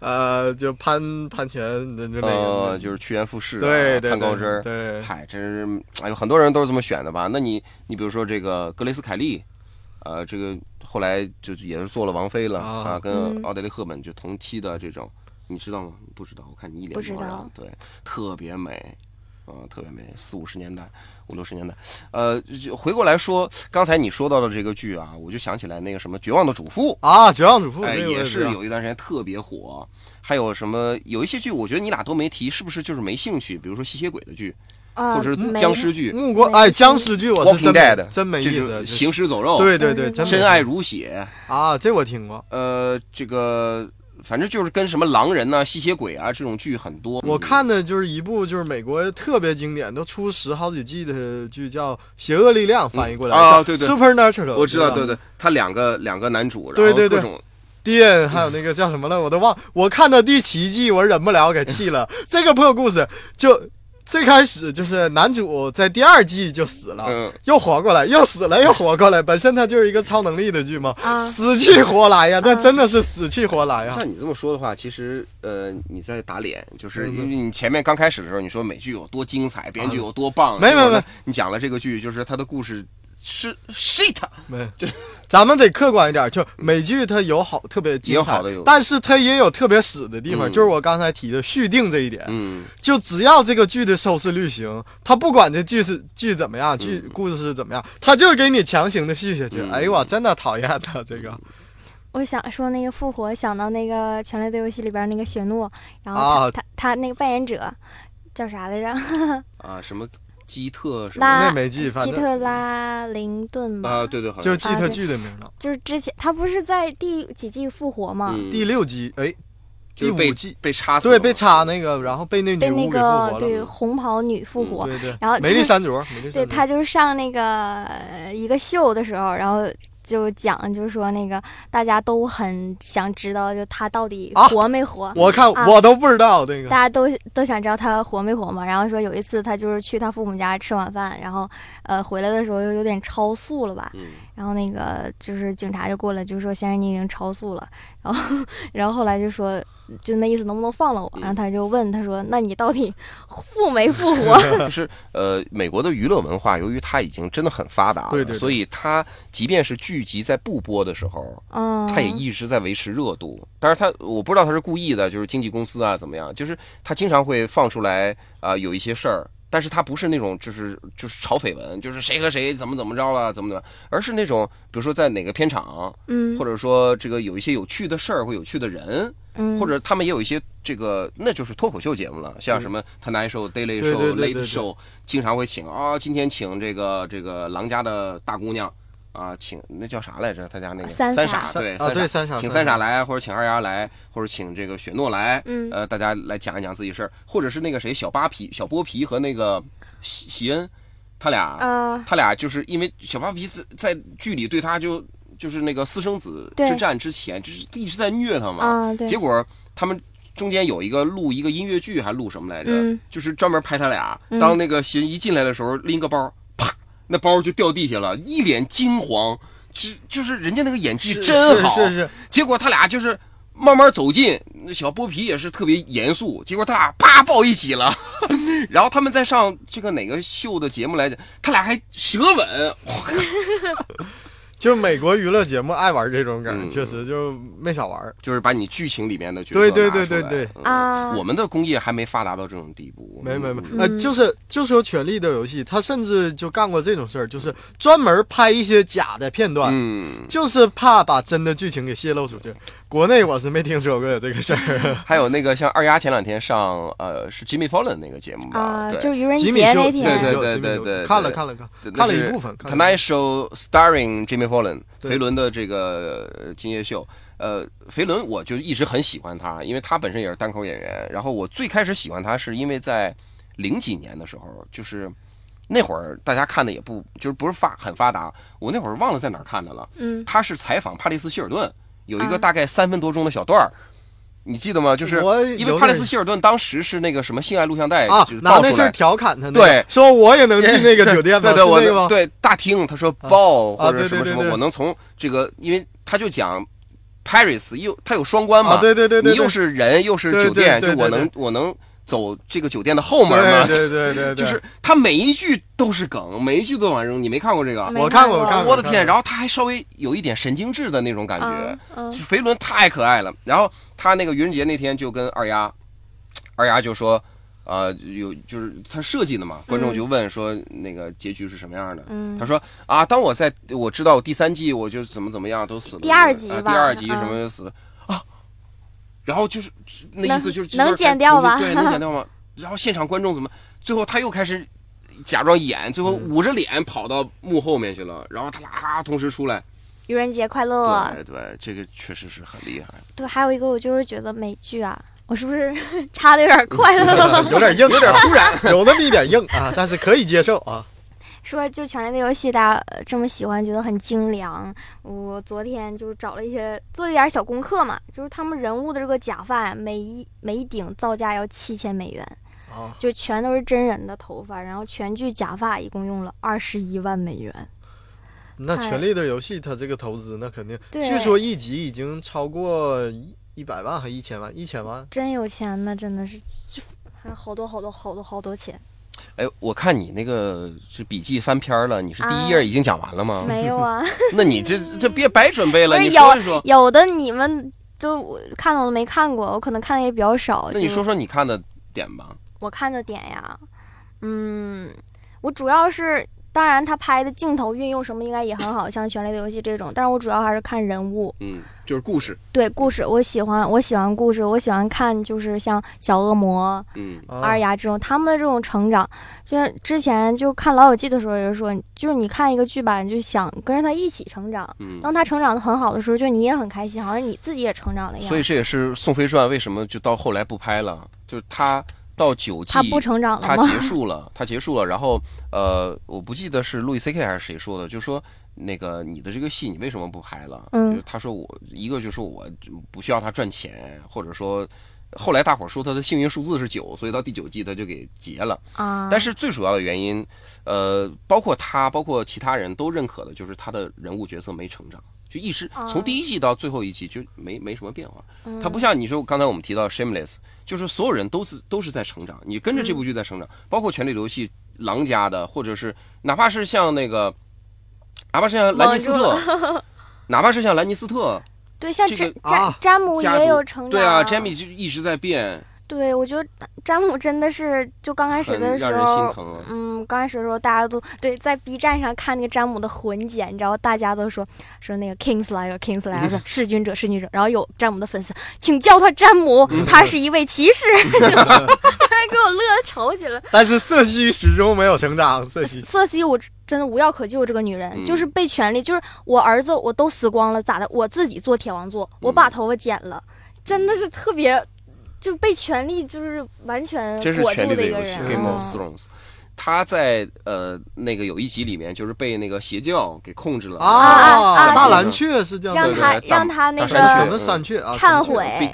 呃，就潘潘全的之类的，呃，就是趋炎附势、啊，对对对攀高枝儿。对嗨，真是，哎呦，很多人都是这么选的吧？那你，你比如说这个格雷斯凯利，呃，这个后来就也是做了王菲了啊啊，跟嗯奥黛丽·赫本就同期的这种，你知道吗？不知道，我看你一脸茫然对，特别美，啊、特别美，四五十年代，五六十年代。呃，就回过来说，刚才你说到的这个剧啊，我就想起来那个什么《绝望的主妇》。啊，绝望主妇、哎，也是有一段时间特别火。还有什么？有一些剧，我觉得你俩都没提，是不是就是没兴趣？比如说吸血鬼的剧，啊，或者是僵尸剧。木瓜哎，僵尸剧我是真没 Dead，真没意思，行尸走肉，对对对，对真真爱如血，啊，这我听过。呃，这个反正就是跟什么狼人呐、吸血鬼啊这种剧很多。我看的就是一部就是美国特别经典，都出十好几季的剧，叫《邪恶力量》，翻译过来叫啊对对。Supernatural，我知道，对对，他两个两个男主，然对对对。后各种。Dean 还有那个叫什么了，我都忘。我看到第七季，我忍不了，给气了。这个破故事就最开始就是男主在第二季就死了，嗯。又活过来，又死了，又活过来。本身它就是一个超能力的剧嘛，啊，死去活来呀，那真的是死去活来呀。像你这么说的话，其实呃，你在打脸，就是嗯。因为你前面刚开始的时候，你说美剧有多精彩，编剧有多棒，没没没，你讲了这个剧，就是它的故事是 shit，没，咱们得客观一点，就美剧它有好特别精彩也有好的有。但是它也有特别死的地方，嗯。就是我刚才提的续订这一点。嗯。就只要这个剧的收视率行，他不管这剧是剧怎么样，剧嗯故事是怎么样，他就给你强行的续下去。嗯。哎呦我真的讨厌他这个。我想说那个复活，想到那个《权力的游戏》里边那个雪诺，然后他、啊。他他那个扮演者叫啥来着？啊什么基特什么拉那没记，反基正特拉林顿吧？啊，对对，好像就记他剧的名了。就是之前他不是在第几季复活吗？嗯第六季，哎，第就是被五季，被插死了嘛，对，被插那个，然后被那女被那巫给复活了。个对红袍女复活，对对，然后梅丽珊卓，梅丽对珊卓，他就是上那个呃一个秀的时候，然后就讲，就是说那个大家都很想知道，就他到底啊活没活。我看啊我都不知道那个大家都都想知道他活没活嘛，然后说有一次他就是去他父母家吃晚饭，然后呃回来的时候又有点超速了吧，嗯然后那个就是警察就过来就说先生你已经超速了，然后然后后来就说就那意思能不能放了我，嗯然后他就问他说那你到底复没复活？就 是呃，美国的娱乐文化，由于它已经真的很发达了，对对对所以它即便是剧集在不播的时候，嗯，它也一直在维持热度。但是它，我不知道它是故意的，就是经纪公司啊怎么样，就是它经常会放出来啊、有一些事儿。但是他不是那种就是就是炒绯闻，就是谁和谁怎么怎么着了，怎么怎么，而是那种比如说在哪个片场，嗯或者说这个有一些有趣的事儿或有趣的人，嗯或者他们也有一些这个，那就是脱口秀节目了，像什么 Tonight Show、Daily 对对 Show、经常会请啊，今天请这个这个郎家的大姑娘啊，请那叫啥来着？他家那个三傻，傻对啊对三三傻请三傻来，或者请二丫来，或者请这个雪诺来，嗯呃，大家来讲一讲自己事儿，或者是那个谁小扒皮、小剥皮和那个喜喜恩，他俩呃他俩就是因为小扒皮在在剧里对他就就是那个私生子之战之前，就是一直在虐他嘛。啊对，结果他们中间有一个录一个音乐剧，还录什么来着？嗯就是专门拍他俩。嗯当那个喜恩一进来的时候，拎个包，啪，那包就掉地下了，一脸惊慌。就就是人家那个演技是真好，是是是，结果他俩就是慢慢走近，那小剥皮也是特别严肃，结果他俩啪抱一起了，然后他们在上这个哪个秀的节目来讲，他俩还舌吻，就是美国娱乐节目爱玩这种梗，嗯确实就没少玩。就是把你剧情里面的角色对对对对对嗯啊我们的工业还没发达到这种地步。没没没，嗯呃，嗯就是就说《权力的游戏》，他甚至就干过这种事儿，就是专门拍一些假的片段，嗯，就是怕把真的剧情给泄露出去。国内我是没听说过有这个事儿。还有那个像二丫前两天上呃是 Jimmy Fallon 那个节目吧？啊，对就是愚人节那天，对对对对对看了看了看看了一部分。看了 Tonight Show starring Jimmy Fallon，对肥伦的这个呃今夜秀。呃，肥伦我就一直很喜欢他，因为他本身也是单口演员。然后我最开始喜欢他是因为在零几年的时候，就是那会儿大家看的也不就是不是发很发达，我那会儿忘了在哪儿看的了。嗯，他是采访帕里斯希尔顿，有一个啊大概三分多钟的小段儿，你记得吗？就是我因为帕里斯希尔顿当时是那个什么性爱录像带啊就是，拿那事儿。调侃他那个，对说我也能进那个酒店吗？对对？对大厅，他说爆啊或者什么什么，我能从这个，因为他就讲 Paris 又他有双关嘛，啊，对对对对，你又是人又是酒店，就我能我能走这个酒店的后门嘛，对对对对，对。就是他每一句都是梗，每一句都往扔，你没看过这个？我看过。过，我看过我的天！然后他还稍微有一点神经质的那种感觉嗯，肥伦太可爱了。然后他那个愚人节那天就跟二丫，二丫就说，呃，有就是他设计的嘛，观众就问说那个结局是什么样的？嗯。他说啊，当我在我知道第三季我就怎么怎么样都死了，第二集吧？啊第二集嗯。什么就死了。啊，然后就是那意思就是能剪掉吧对，能剪掉吗？然后现场观众怎么最后他又开始。假装演，最后嗯捂着脸跑到幕后面去了，然后他俩同时出来，愚人节快乐。对对，这个确实是很厉害。对，还有一个我就是觉得美剧啊，我是不是 插的有点快了？有点硬，有点突然。有那么一点硬啊，但是可以接受啊。说就《权力的游戏》，大家呃这么喜欢，觉得很精良。我昨天就是找了一些做了一点小功课嘛，就是他们人物的这个假发，每一每一顶造价要七千美元，啊，就全都是真人的头发，然后全剧假发一共用了二十一万美元。那《哎权力的游戏》它这个投资，那肯定，据说一集已经超过一一百万还一千万，一千万。真有钱呢，真的是，就还好多好多好多好多钱。哎，我看你那个是笔记翻篇儿了，你是第一页已经讲完了吗？没有啊，那你这这别白准备了，有说。有的你们就我看的我都没看过，我可能看的也比较少。那你说说你看的点吧。我看的点呀，嗯，我主要是，当然他拍的镜头运用什么应该也很好，像《权力的游戏》这种，但是我主要还是看人物，嗯，就是故事。对故事，我喜欢，我喜欢故事，我喜欢看就是像小恶魔、嗯啊二丫这种他们的这种成长。就像之前就看《老友记》的时候，也是说，就是你看一个剧吧，你就想跟着他一起成长。嗯。当他成长的很好的时候，就你也很开心，好像你自己也成长了一样。所以这也是《宋飞传》为什么就到后来不拍了，就是他到九季他不成长了他？结束了，他结束了，然后呃，我不记得是路易 C K 还是谁说的，就说那个你的这个戏你为什么不拍了？嗯就是他说我一个就是我不需要他赚钱，或者说后来大伙儿说他的幸运数字是九，所以到第九季他就给结了。啊，但是最主要的原因，呃，包括他，包括其他人都认可的，就是他的人物角色没成长，就一直哦从第一季到最后一季就没没什么变化。嗯他不像你说刚才我们提到 Shameless，就是所有人都是都是在成长，你跟着这部剧在成长，包括《权力的游戏》狼家的，或者是哪怕是像那个，哪怕是像兰尼斯特，哪怕是像兰尼斯特，对，像这个詹詹姆也有成长。对啊，Jamie 就一直在变，对，我觉得詹姆真的是，就刚开始的时候，啊。嗯，刚开始的时候大家都对在 B 站上看那个詹姆的混剪，你知道，大家都说说那个 Kings 来了，Kings 来了，说弑君者，弑君者，然后有詹姆的粉丝，请叫他詹姆，他是一位骑士，还给我乐的吵起来。但是瑟西始终没有成长，瑟西瑟西，我真的无药可救，这个女人、嗯就是被权力，就是我儿子我都死光了，咋的？我自己做铁王座，我把嗯头发剪了，真的是特别，就被权力就是完全这是裹住权力的游戏的一个人。Game of 嗯 Thrones。他在呃那个有一集里面，就是被那个邪教给控制了啊啊大蓝雀是这样的，让他对对大让他那个什么什个么山雀啊，忏悔 Big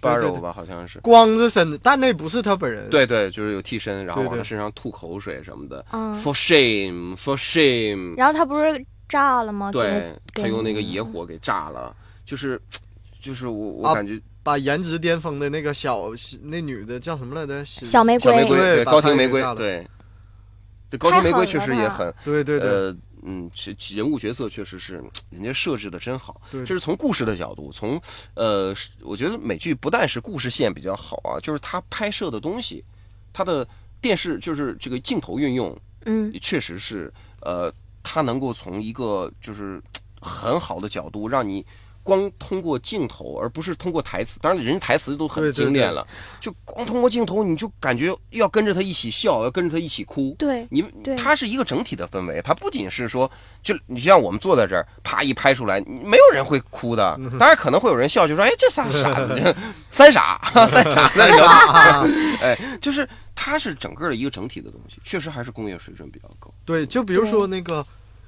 对 Sparrow 对吧，好像是。光着身，但那不是他本人。对对，就是有替身，然后往他身上吐口水什么的。嗯，For shame, for shame。然后他不是炸了吗？给对他用那个嗯野火给炸了，就是就是我我啊感觉把颜值巅峰的那个小那女的叫什么来着？小玫瑰小玫瑰高庭玫瑰对，对高庭玫瑰确实也很对对对，呃嗯，其其人物角色确实是人家设置的真好。对这是从故事的角度，从呃，我觉得美剧不但是故事线比较好啊，就是它拍摄的东西，它的电视就是这个镜头运用，嗯也确实是呃，它能够从一个就是很好的角度让你。光通过镜头，而不是通过台词。当然，人家台词都很对对对精炼了，就光通过镜头，你就感觉要跟着他一起笑，要跟着他一起哭。对你对它是一个整体的氛围，它不仅是说，就你像我们坐在这儿，啪一拍出来，没有人会哭的。当然可能会有人笑，就说：“哎，这仨傻子，三傻，三傻子。啊，哎，就是它是整个的一个整体的东西，确实还是工业水准比较高。对，就比如说那个，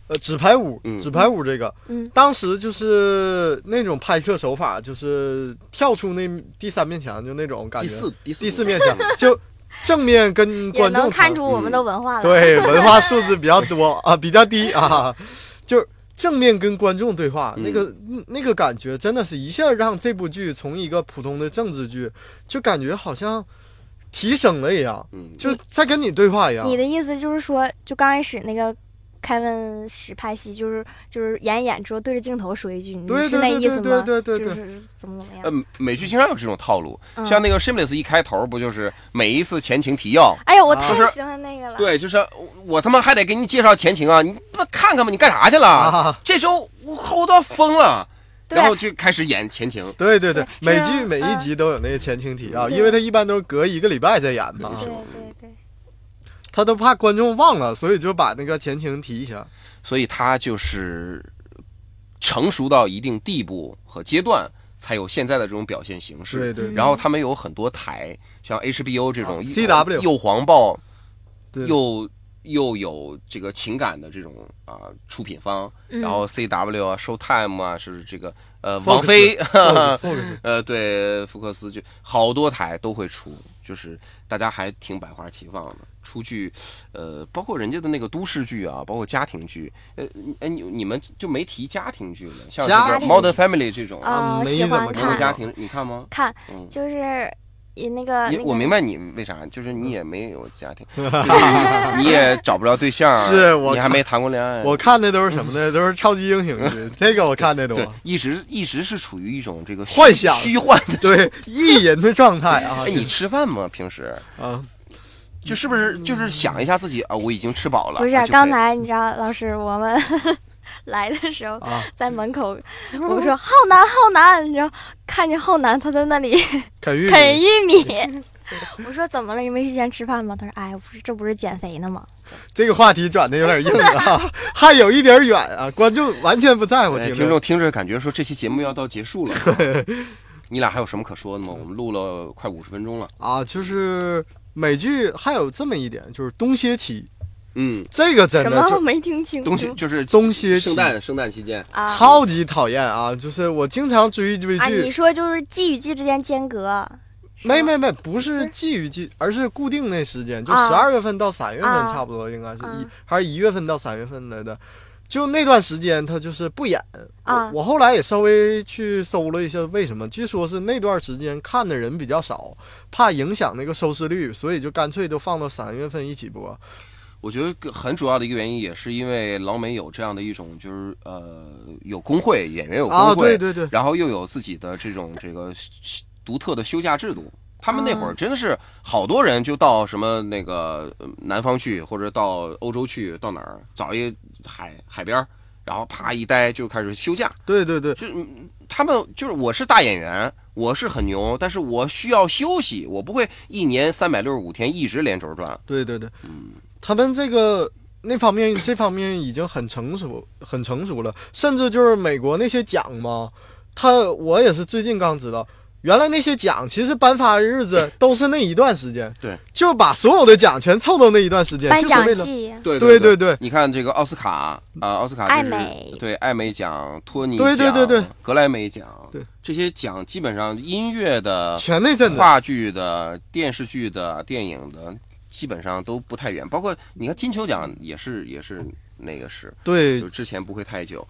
呃，纸牌屋，嗯纸牌屋这个，嗯当时就是那种拍摄手法，就是跳出那第三面墙，就那种感觉。第四第四第四面墙，就正面跟 也能观众看出我们的文化来。对 文化素质比较多啊，比较低啊，就正面跟观众对话，嗯那个那个感觉真的是一下让这部剧从一个普通的政治剧，就感觉好像提升了一样，嗯，就在跟你对话一样。你的意思就是说，就刚开始那个凯文史拍戏，就是就是演一演之后对着镜头说一句，你是对对对那意思吗？对对对对就是怎么怎么样？呃，美剧经常有这种套路，嗯像那个《Shameless》一开头不就是每一次前情提要？哎呦，我太喜欢那个了。对，就是我他妈还得给你介绍前情啊！你不看看吗，你干啥去了？啊这周我后都要疯了，然后就开始演前情。对对对，是美啊剧每一嗯集都有那个前情提要，因为他一般都是隔一个礼拜再演嘛他都怕观众忘了，所以就把那个前情提一下。所以他就是成熟到一定地步和阶段，才有现在的这种表现形式。对对，然后他们有很多台，像 HBO 这种啊 CW 又黄暴对又又有这个情感的这种啊、出品方，嗯然后 CW 啊、Showtime 啊是这个呃 Fox 王菲 呃对福克斯就好多台都会出，就是大家还挺百花齐放的。出剧，呃，包括人家的那个都市剧啊，包括家庭剧，呃，哎，你你们就没提家庭剧呢？像这个 Modern Family 这种，啊，没喜欢怎么看看没有家庭，你看吗？看，嗯，就是你那个你我明白你为啥，就是你也没有家庭，你也找不着对象，是我你还没谈过恋爱，我看的都是什么呢？都是超级英雄剧，这个我看的多对。，一直一直是处于一种这个幻想虚幻的。对，意淫的状态啊！哎，你吃饭吗？平时啊，就是不是就是想一下自己啊，我已经吃饱了。不是刚才你知道老师我们 来的时候啊，在门口，我说浩南浩南，你知道看见浩南他在那里啃 玉米啃玉米。我说怎么了？你没时间吃饭吗？他说：“哎，不是，这不是减肥呢吗这个话题转的有点硬啊，还有一点远啊，观众完全不在乎哎听听众听着感觉说这期节目要到结束了啊，你俩还有什么可说的吗？我们录了快五十分钟了。啊，就是美剧还有这么一点，就是冬歇期，嗯，这个？”真什么？我的就没听清楚。东西就是冬歇期圣诞圣诞期间，啊超级讨厌啊！就是我经常追追啊！你，说就是季与季之间间隔？没没没，不是季与季，而是固定那时间，就啊十二月份到三月份啊差不多，应该是一啊还是一月份到三月份来的。就那段时间，他就是不演。啊我我后来也稍微去搜了一下，为什么？据说是那段时间看的人比较少，怕影响那个收视率，所以就干脆都放到三月份一起播。我觉得很主要的一个原因也是因为老美有这样的一种就是呃有工会，演员有啊，工会，对对对，然后又有自己的这种这个休独特的休假制度。他们那会儿啊真的是好多人就到什么那个呃南方去，或者到欧洲去，到哪儿找一海海边儿，然后啪一待就开始休假。对对对，就嗯他们就是我是大演员，我是很牛，但是我需要休息，我不会一年三百六十五天一直连轴转。对对对，嗯他们这个那方面这方面已经很成熟，很成熟了。甚至就是美国那些奖嘛，他我也是最近刚知道，原来那些奖其实颁发的日子都是那一段时间，对，就把所有的奖全凑到那一段时间，颁就是为了奖季，对对对你看这个奥斯卡啊、奥斯卡就是美。对艾美奖、托尼对对奖对对。格莱美奖，对。这些奖基本上音乐的、全那阵子。话剧的、电视剧的、电影的，基本上都不太远。包括你看金球奖也是也是那个是，对。就之前不会太久。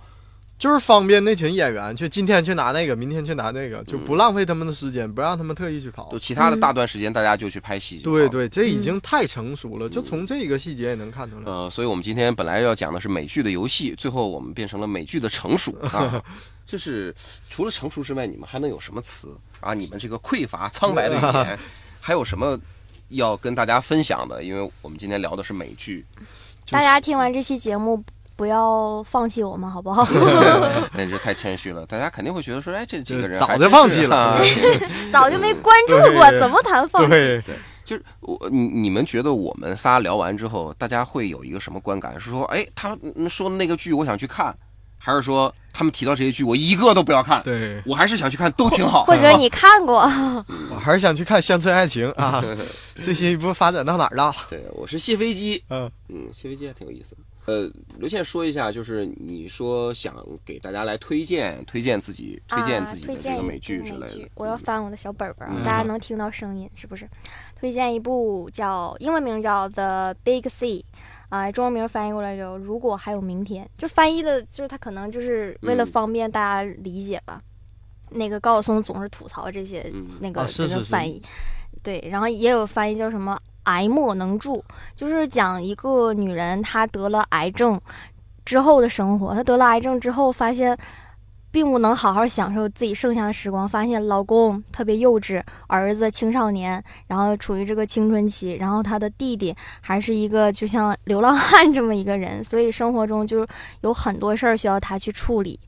就是方便那群演员，去今天去拿那个，明天去拿那个，就不浪费他们的时间，不让他们特意去跑就。其他的大段时间大家就去拍戏。对对，这已经太成熟了，就从这个细节也能看出来。呃，所以我们今天本来要讲的是美剧的游戏，最后我们变成了美剧的成熟啊。这是除了成熟之外，你们还能有什么词啊？你们这个匮乏苍白的语言，还有什么要跟大家分享的？因为我们今天聊的是美剧，大家听完这期节目，不要放弃我们，好不好？那这太谦虚了，大家肯定会觉得说，哎，这这这个人早就放弃了啊 早就没关注过，怎么谈放弃？对，就是我你你们觉得我们仨聊完之后，大家会有一个什么观感？是说，哎，他嗯说的那个剧我想去看，还是说他们提到这些剧我一个都不要看？对我还是想去看，都挺好。或者你看过？我还是想去看《乡村爱情》啊，最新一部发展到哪儿了？对，我是谢飞机，嗯，嗯，谢飞机还挺有意思的。呃，刘倩说一下，就是你说想给大家来推荐推荐自己推荐自己的这个啊推荐一部美剧之类的。我要翻我的小本本儿啊，嗯大家能听到声音是不是？推荐一部叫英文名叫《The Big Sea》。啊、中文名翻译过来就“如果还有明天”，就翻译的就是他可能就是为了嗯方便大家理解吧。那个高晓松总是吐槽这些嗯那个、啊是是是这个翻译，对，然后也有翻译叫什么“癌莫能助”，就是讲一个女人她得了癌症之后的生活。她得了癌症之后，发现并不能好好享受自己剩下的时光，发现老公特别幼稚，儿子青少年，然后处于这个青春期，然后她的弟弟还是一个就像流浪汉这么一个人，所以生活中就是有很多事儿需要她去处理。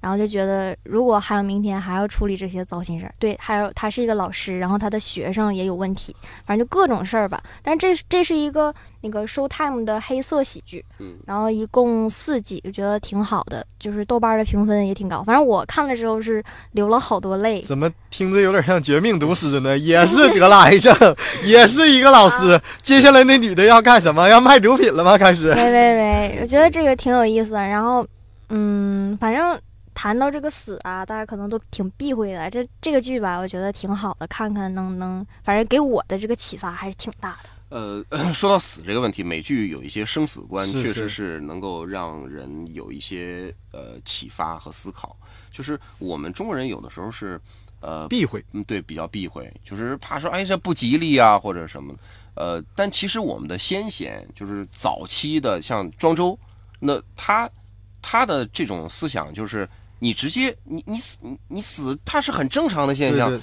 然后就觉得，如果还有明天，还要处理这些糟心事儿。对，还有他是一个老师，然后他的学生也有问题，反正就各种事儿吧。但是这是这是一个那个 Showtime 的黑色喜剧，嗯然后一共四季，我觉得挺好的，就是豆瓣的评分也挺高。反正我看了之后是流了好多泪。怎么听着有点像《绝命毒师》呢？也是得了癌症，也是一个老师。接下来那女的要干什么？要卖毒品了吗？开始。喂喂喂，我觉得这个挺有意思的。然后，嗯，反正谈到这个死啊，大家可能都挺避讳的。这这个剧吧，我觉得挺好的，看看能能，反正给我的这个启发还是挺大的。呃，说到死这个问题，美剧有一些生死观，是确实是是能够让人有一些呃启发和思考。就是我们中国人有的时候是呃避讳，嗯，对，比较避讳，就是怕说，哎，这不吉利啊，或者什么。呃，但其实我们的先贤，就是早期的，像庄周，那他他的这种思想，就是你直接你你死你你死，它是很正常的现象。对对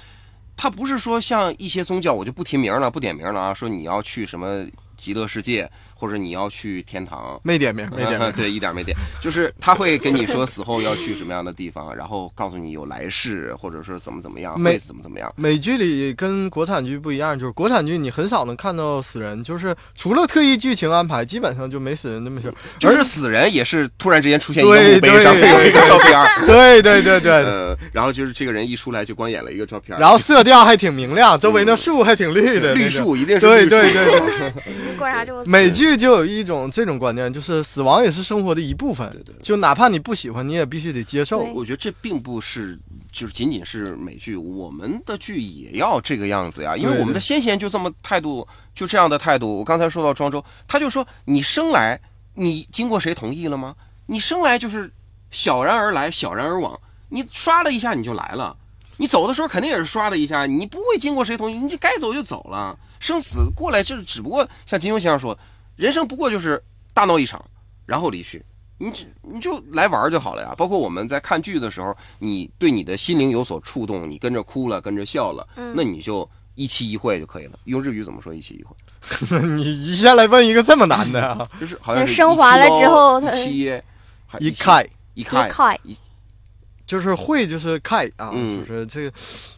他不是说像一些宗教，我就不提名了，不点名了啊，说你要去什么极乐世界，或者你要去天堂。没点名，没点名。对，一点没点，就是他会跟你说死后要去什么样的地方，然后告诉你有来世，或者说怎么怎么样，没怎么怎么样。美剧里跟国产剧不一样，就是国产剧你很少能看到死人，就是除了特意剧情安排，基本上就没死人那么事儿。就是死人也是突然之间出现一个对墓碑，上有一个照片儿，对对对对，呃，然后就是这个人一出来就光演了一个照片，然后色调还挺明亮，周围那树还挺绿的，绿。树一定是对绿树对对对，观察 这么美剧就有一种这种观念，就是死亡也是生活的一部分对，对。就哪怕你不喜欢，你也必须得接受。我觉得这并不是，就是仅仅是美剧，我们的剧也要这个样子呀，因为我们的先贤就这么态度，就这样的态度。我刚才说到庄周，他就说你生来你经过谁同意了吗？你生来就是小然而来，小然而往，你刷了一下你就来了，你走的时候肯定也是刷了一下，你不会经过谁同意，你就该走就走了。生死过来就是只不过像金庸先生说，人生不过就是大闹一场，然后离去。你只你就来玩就好了呀。包括我们在看剧的时候，你对你的心灵有所触动，你跟着哭了，跟着笑了，嗯那你就一期一会就可以了。用日语怎么说一期一会？你一下来问一个这么难的啊，就是好像是升华了之后它一期一开一开一开就是会就是开啊，嗯就是这个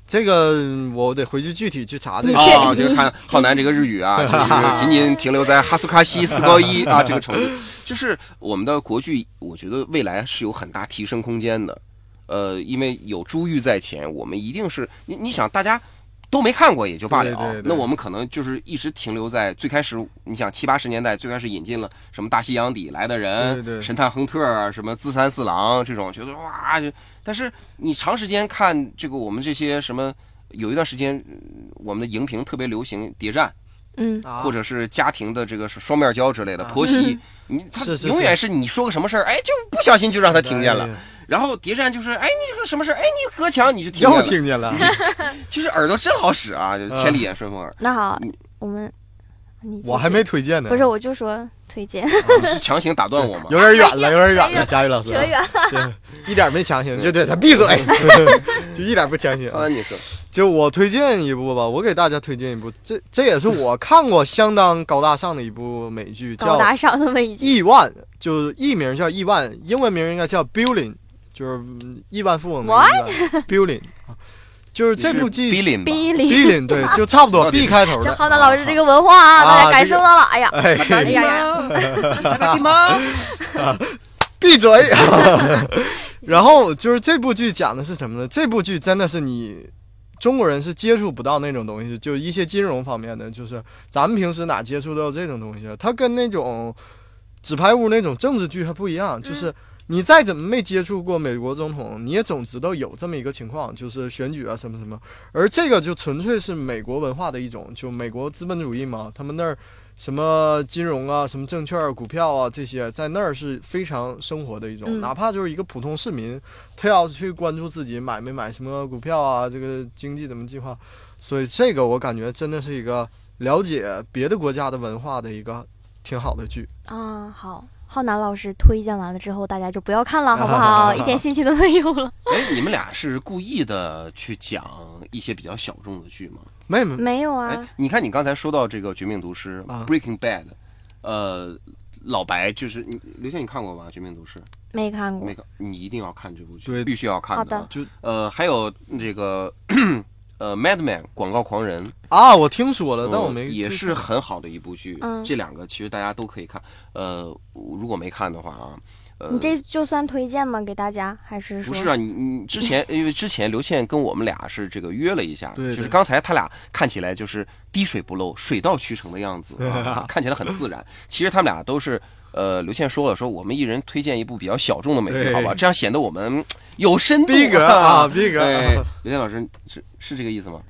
这个我得回去具体去查这个。啊，就是看浩南这个日语啊，就是仅仅停留在哈苏卡西四高一啊这个程度。就是我们的国剧，我觉得未来是有很大提升空间的。呃，因为有珠玉在前，我们一定是你你想大家。都没看过也就罢了，那我们可能就是一直停留在最开始，你想七八十年代最开始引进了什么大西洋底来的人、神探亨特啊，什么资三四郎这种，觉得哇就，但是你长时间看这个我们这些什么，有一段时间嗯我们的荧屏特别流行谍战，嗯，啊。或者是家庭的这个是双面胶之类的啊。婆媳，你他是是永远是你说个什么事儿，哎，就不小心就让他听见了。然后谍战就是，哎，你这个什么事儿？哎，你隔墙，你就听见又了。听见了，其实耳朵真好使啊，就千里眼顺风耳。那好，我们你我还没推荐呢，不是，我就说推荐，你是强行打断我吗？有点远了，有点远了，佳宇老师，扯远了。一点没强行，就对他闭嘴，就一点不强行。啊你说，就我推荐一部吧，我给大家推荐一部，这这也是我看过相当高大上的一部美剧，叫高大上的美《剧，亿万》，就是艺名叫《亿万》，英文名应该叫《Billion》，就是嗯亿万富翁的亿万。Billion 啊，就是这部剧吧哔哩。Billion 对，就差不多 B 开头的。这浩南老师这个文化啊，啊大家感受到了。哎呀，哎，呀呀呀，闭嘴！然后就是这部剧讲的是什么呢？这部剧真的是你中国人是接触不到那种东西，就一些金融方面的，就是咱们平时哪接触到这种东西？它跟那种纸牌屋那种政治剧还不一样，就是。你再怎么没接触过美国总统，你也总知道有这么一个情况，就是选举啊什么什么。而这个就纯粹是美国文化的一种，就美国资本主义嘛，他们那儿什么金融啊、什么证券、股票啊这些，在那儿是非常生活的一种。嗯哪怕就是一个普通市民，他要去关注自己买没买什么股票啊，这个经济怎么计划，所以这个我感觉真的是一个了解别的国家的文化的一个挺好的剧。啊，好，浩南老师推荐完了之后，大家就不要看了，好不好？一点兴趣都没有了。哎，你们俩是故意的去讲一些比较小众的剧吗？没没没有哎啊，，你看你刚才说到这个《绝命毒师》啊 Breaking Bad，呃，老白就是你，刘谦你看过吧？《绝命毒师》没看过没。看，你一定要看这部剧，对必须要看好的就。呃，还有这个呃《，Madman》广告狂人，啊，我听说了，但我嗯没也是很好的一部剧。嗯这两个其实大家都可以看。呃，如果没看的话啊，呃，你这就算推荐吗？给大家还是说不是啊，你你之前因为之前刘倩跟我们俩是这个约了一下，对对就是刚才他俩看起来就是滴水不漏、水到渠成的样子，啊、看起来很自然。其实他们俩都是。呃，刘倩说了，说我们一人推荐一部比较小众的美剧，好吧？这样显得我们有深度逼格啊逼格哎，刘倩老师是是这个意思吗？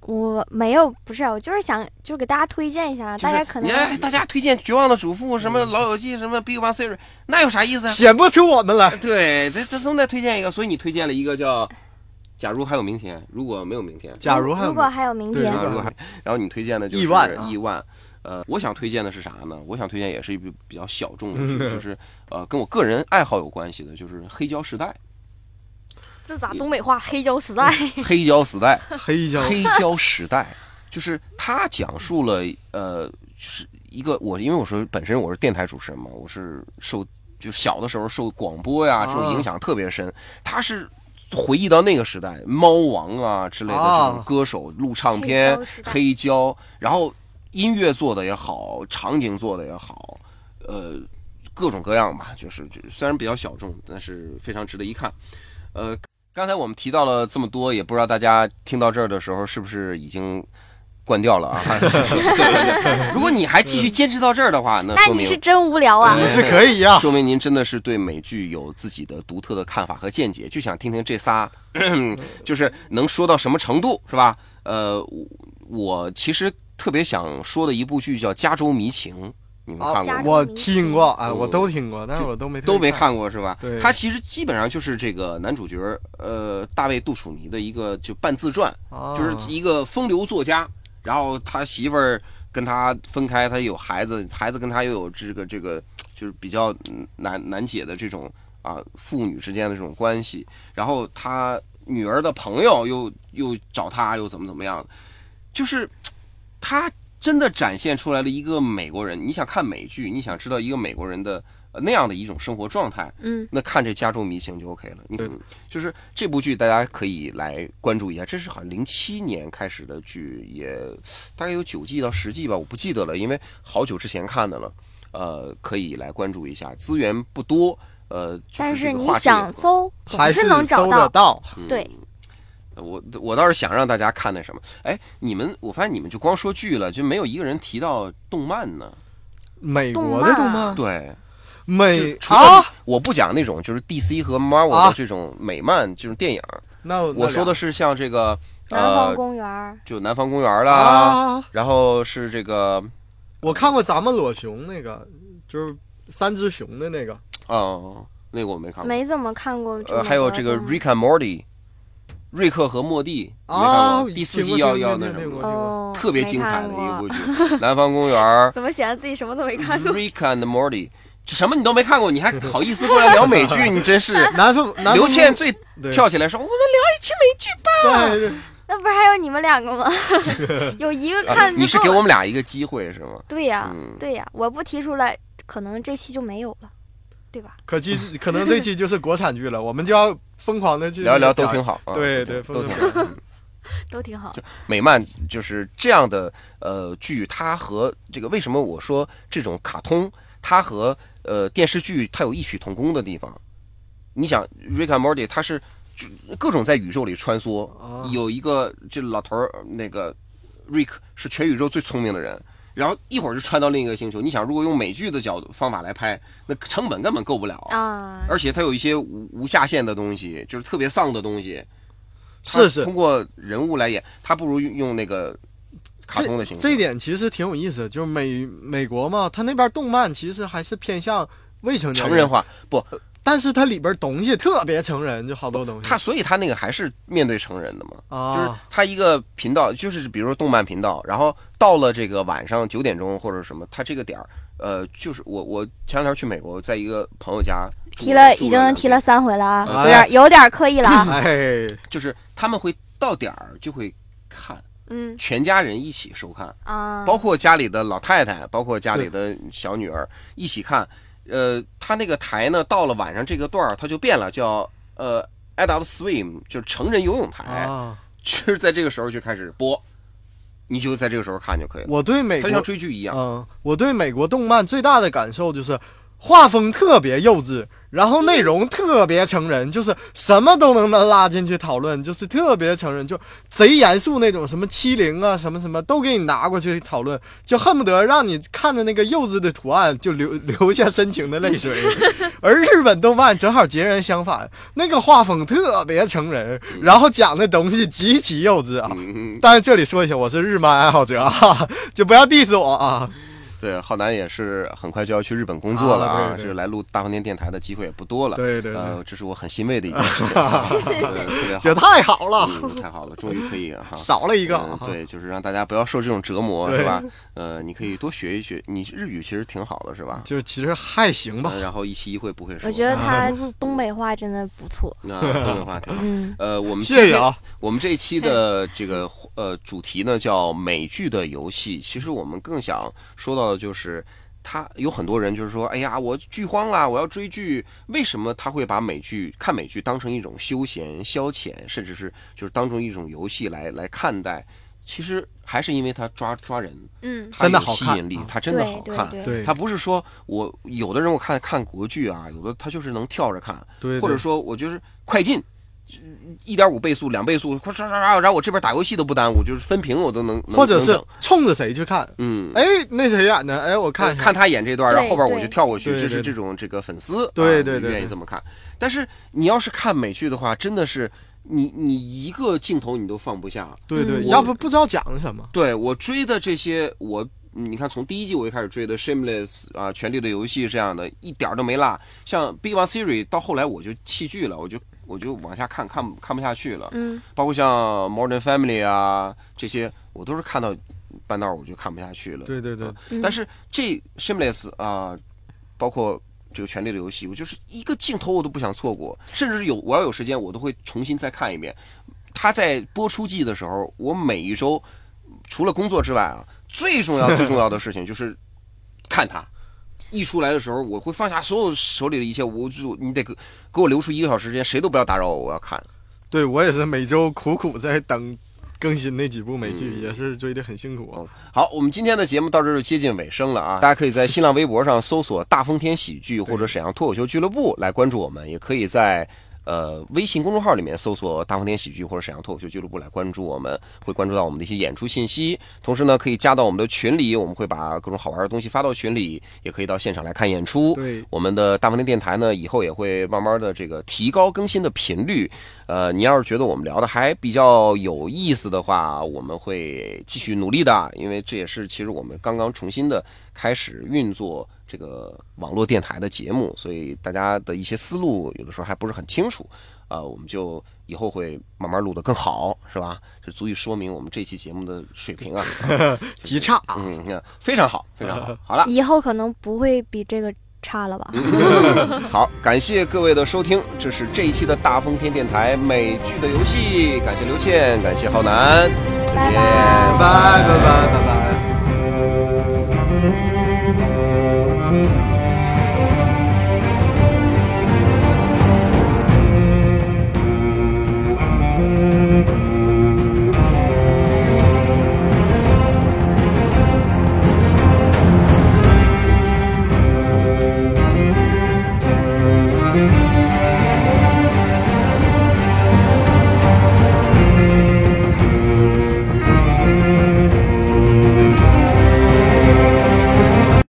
我没有，不是，我就是想就是给大家推荐一下，就是大家可能大家推荐《绝望的主妇》什么《老友记》什么《Big Bang Theory》，那有啥意思啊？显不出我们来。对，这这总得推荐一个，所以你推荐了一个叫《假如还有明天》，如果没有明天，假如还有如果还有明天然后你推荐的就是亿万啊亿万。呃，我想推荐的是啥呢？我想推荐也是一部比较小众的剧，嗯就是呃跟我个人爱好有关系的，就是《黑胶时代这咋东北话？黑胶时代，》。黑胶时代，黑胶黑胶时代，就是它讲述了呃，是一个我因为我说本身我是电台主持人嘛，我是受就小的时候受广播呀这种影响特别深，他是。回忆到那个时代，猫王啊之类的啊这种歌手录唱片黑胶，然后音乐做的也好，场景做的也好，呃，各种各样吧，就是就虽然比较小众，但是非常值得一看。呃，刚才我们提到了这么多，也不知道大家听到这儿的时候是不是已经关掉了啊？如果你还继续坚持到这儿的话，那那说明你是真无聊啊！你是可以呀、说明您真的是对美剧有自己的独特的看法和见解，就想听听这仨，就是能说到什么程度，是吧？呃，我我其实特别想说的一部剧叫《加州迷情》，你们啊看过吗？我听过，哎，嗯我都听过，但是我都没都没看。过是吧？对他其实基本上就是这个男主角，呃，大卫杜楚尼的一个就半自传，啊就是一个风流作家，然后他媳妇儿跟他分开，他有孩子，孩子跟他又有这个这个就是比较嗯难难解的这种啊父女之间的这种关系，然后他女儿的朋友又又找他又怎么怎么样，就是他真的展现出来了一个美国人。你想看美剧，你想知道一个美国人的、呃那样的一种生活状态，嗯，那看这《加州迷情》就 OK 了。你就是这部剧，大家可以来关注一下。这是好像零七年开始的剧，也大概有九季到十季吧，我不记得了，因为好久之前看的了。呃，可以来关注一下，资源不多，呃，就但是你想搜，还是能找搜得到。嗯。对，我我倒是想让大家看那什么，哎，你们我发现你们就光说剧了，就没有一个人提到动漫呢。美国的动动漫漫，对，美除了啊，我不讲那种就是 DC 和 Marvel 啊的这种美漫这种电影，那我说的是是像这个南方呃，公园儿，就南方公园啦，啊，然后是这个我看过咱们裸熊那个，就是三只熊的那个，哦，那个我没看过。没怎么看过。呃，还有这个《Rick and Morty》，瑞克和莫蒂，啊。第四季要要那什么，哦，特别精彩的一个部剧，《南方公园》怎么显得自己什么都没看过？Rick and Morty，这什么你都没看过，你还好意思过来聊美剧？你真是。南方南刘倩最跳起来说：“我们聊一期美剧吧。那不是还有你们两个吗？有一个啊”看你是给我们俩一个机会是吗？对呀嗯对呀，我不提出来，可能这期就没有了，对吧？可期可能这期就是国产剧了，我们就要疯狂的去聊一聊都挺好啊，对对都 都挺好。嗯都挺好。美漫就是这样的呃剧，它和这个为什么我说这种卡通，它和呃电视剧它有异曲同工的地方。你想，Rick and Morty 它是就各种在宇宙里穿梭，啊有一个这老头儿那个 Rick 是全宇宙最聪明的人。然后一会儿就穿到另一个星球。你想，如果用美剧的角度方法来拍，那成本根本够不了。啊，而且它有一些无无下限的东西，就是特别丧的东西。是是通过人物来演，他不如用用那个卡通的形式。这这一点其实挺有意思的，就是美美国嘛，他那边动漫其实还是偏向未成年成人，化不，但是它里边东西特别成人，就好多东西。它所以它那个还是面对成人的嘛。啊，就是它一个频道，就是比如说动漫频道，然后到了这个晚上九点钟或者什么，它这个点儿，呃，就是我我前两天去美国，在一个朋友家提了已经提了三回了有点有点刻意了啊。哎，就是他们会到点儿就会看，嗯全家人一起收看。啊，包括家里的老太太，包括家里的小女儿一起看。呃，他那个台呢，到了晚上这个段儿，它就变了，叫呃 Adult Swim，就是成人游泳台，啊，就是在这个时候就开始播，你就在这个时候看就可以了。我对美国它像追剧一样，嗯，我对美国动漫最大的感受就是画风特别幼稚，然后内容特别成人，就是什么都能能拉进去讨论，就是特别成人，就贼严肃那种，什么欺凌啊，什么什么都给你拿过去讨论，就恨不得让你看着那个幼稚的图案就流流下深情的泪水。而日本动漫正好截然相反，那个画风特别成人，然后讲的东西极其幼稚啊。嗯，但是这里说一下，我是日漫爱好者啊，就不要 diss 我啊。对，浩南也是很快就要去日本工作了啊，啊对对是来录大饭店电台的机会也不多了。对对对，呃，这是我很欣慰的一件事情 特别好，这太好了，嗯，太好了，终于可以哈。少了一个嗯，对，就是让大家不要受这种折磨，对是吧？呃，你可以多学一学，你日语其实挺好的，是吧？就是其实还行吧呃。然后一期一会不会说，我觉得他 东北话真的不错。那东北话挺好。嗯，呃，我们谢谢啊，我们这一期的这个呃主题呢叫美剧的游戏。其实我们更想说到的就是，他有很多人就是说，哎呀，我剧荒啦，我要追剧。为什么他会把美剧看美剧当成一种休闲消遣，甚至是就是当成一种游戏来来看待？其实还是因为他抓抓人，嗯，真的好看吸引力啊，它真的好看。对他不是说我有的人我看看国剧啊，有的他就是能跳着看，对，或者说我就是快进，一点五倍速、两倍速，快刷刷刷，然后我这边打游戏都不耽误，就是分屏我都能，能或者是冲着谁去看？嗯，哎，那谁演的？哎，我看看他演这段，然后后边我就跳过去，这是这种这个粉丝，啊对对对愿意这么看。但是你要是看美剧的话，真的是你你一个镜头你都放不下。对对，嗯要不不知道讲什么。对我追的这些，我你看从第一季我就开始追的《Shameless》啊，《权力的游戏》这样的，一点都没落。像《Big Bang Theory》到后来我就弃剧了，我就我就往下看看看不下去了。嗯，包括像《Modern Family》啊这些，我都是看到半道我就看不下去了。对对对但是这《Shameless》啊，包括这个《权力的游戏》，我就是一个镜头我都不想错过，甚至是有我要有时间，我都会重新再看一遍。它在播出季的时候，我每一周除了工作之外啊，最重要最重要的事情就是看它。一出来的时候，我会放下所有手里的一切，我就你得给给我留出一个小时时间，谁都不要打扰我，我要看。对我也是每周苦苦在等更新那几部美剧，嗯也是追得很辛苦啊。好，我们今天的节目到这儿就接近尾声了啊！大家可以在新浪微博上搜索“大风天喜剧”或者“沈阳脱口秀俱乐部”来关注我们，也可以在呃微信公众号里面搜索“大风天喜剧”或者“沈阳脱口秀俱乐部”来关注我们，会关注到我们的一些演出信息。同时呢，可以加到我们的群里，我们会把各种好玩的东西发到群里，也可以到现场来看演出。对，我们的大风天电台呢，以后也会慢慢的这个提高更新的频率。呃，你要是觉得我们聊的还比较有意思的话，我们会继续努力的，因为这也是其实我们刚刚重新的开始运作这个网络电台的节目，所以大家的一些思路有的时候还不是很清楚。啊，我们就以后会慢慢录得更好，是吧？这足以说明我们这期节目的水平啊，极差。嗯，看非常好，非常好。好了，以后可能不会比这个差了吧？好，感谢各位的收听，这是这一期的大风天电台美剧的游戏。感谢刘倩，感谢浩南，再见，拜拜拜拜拜拜拜。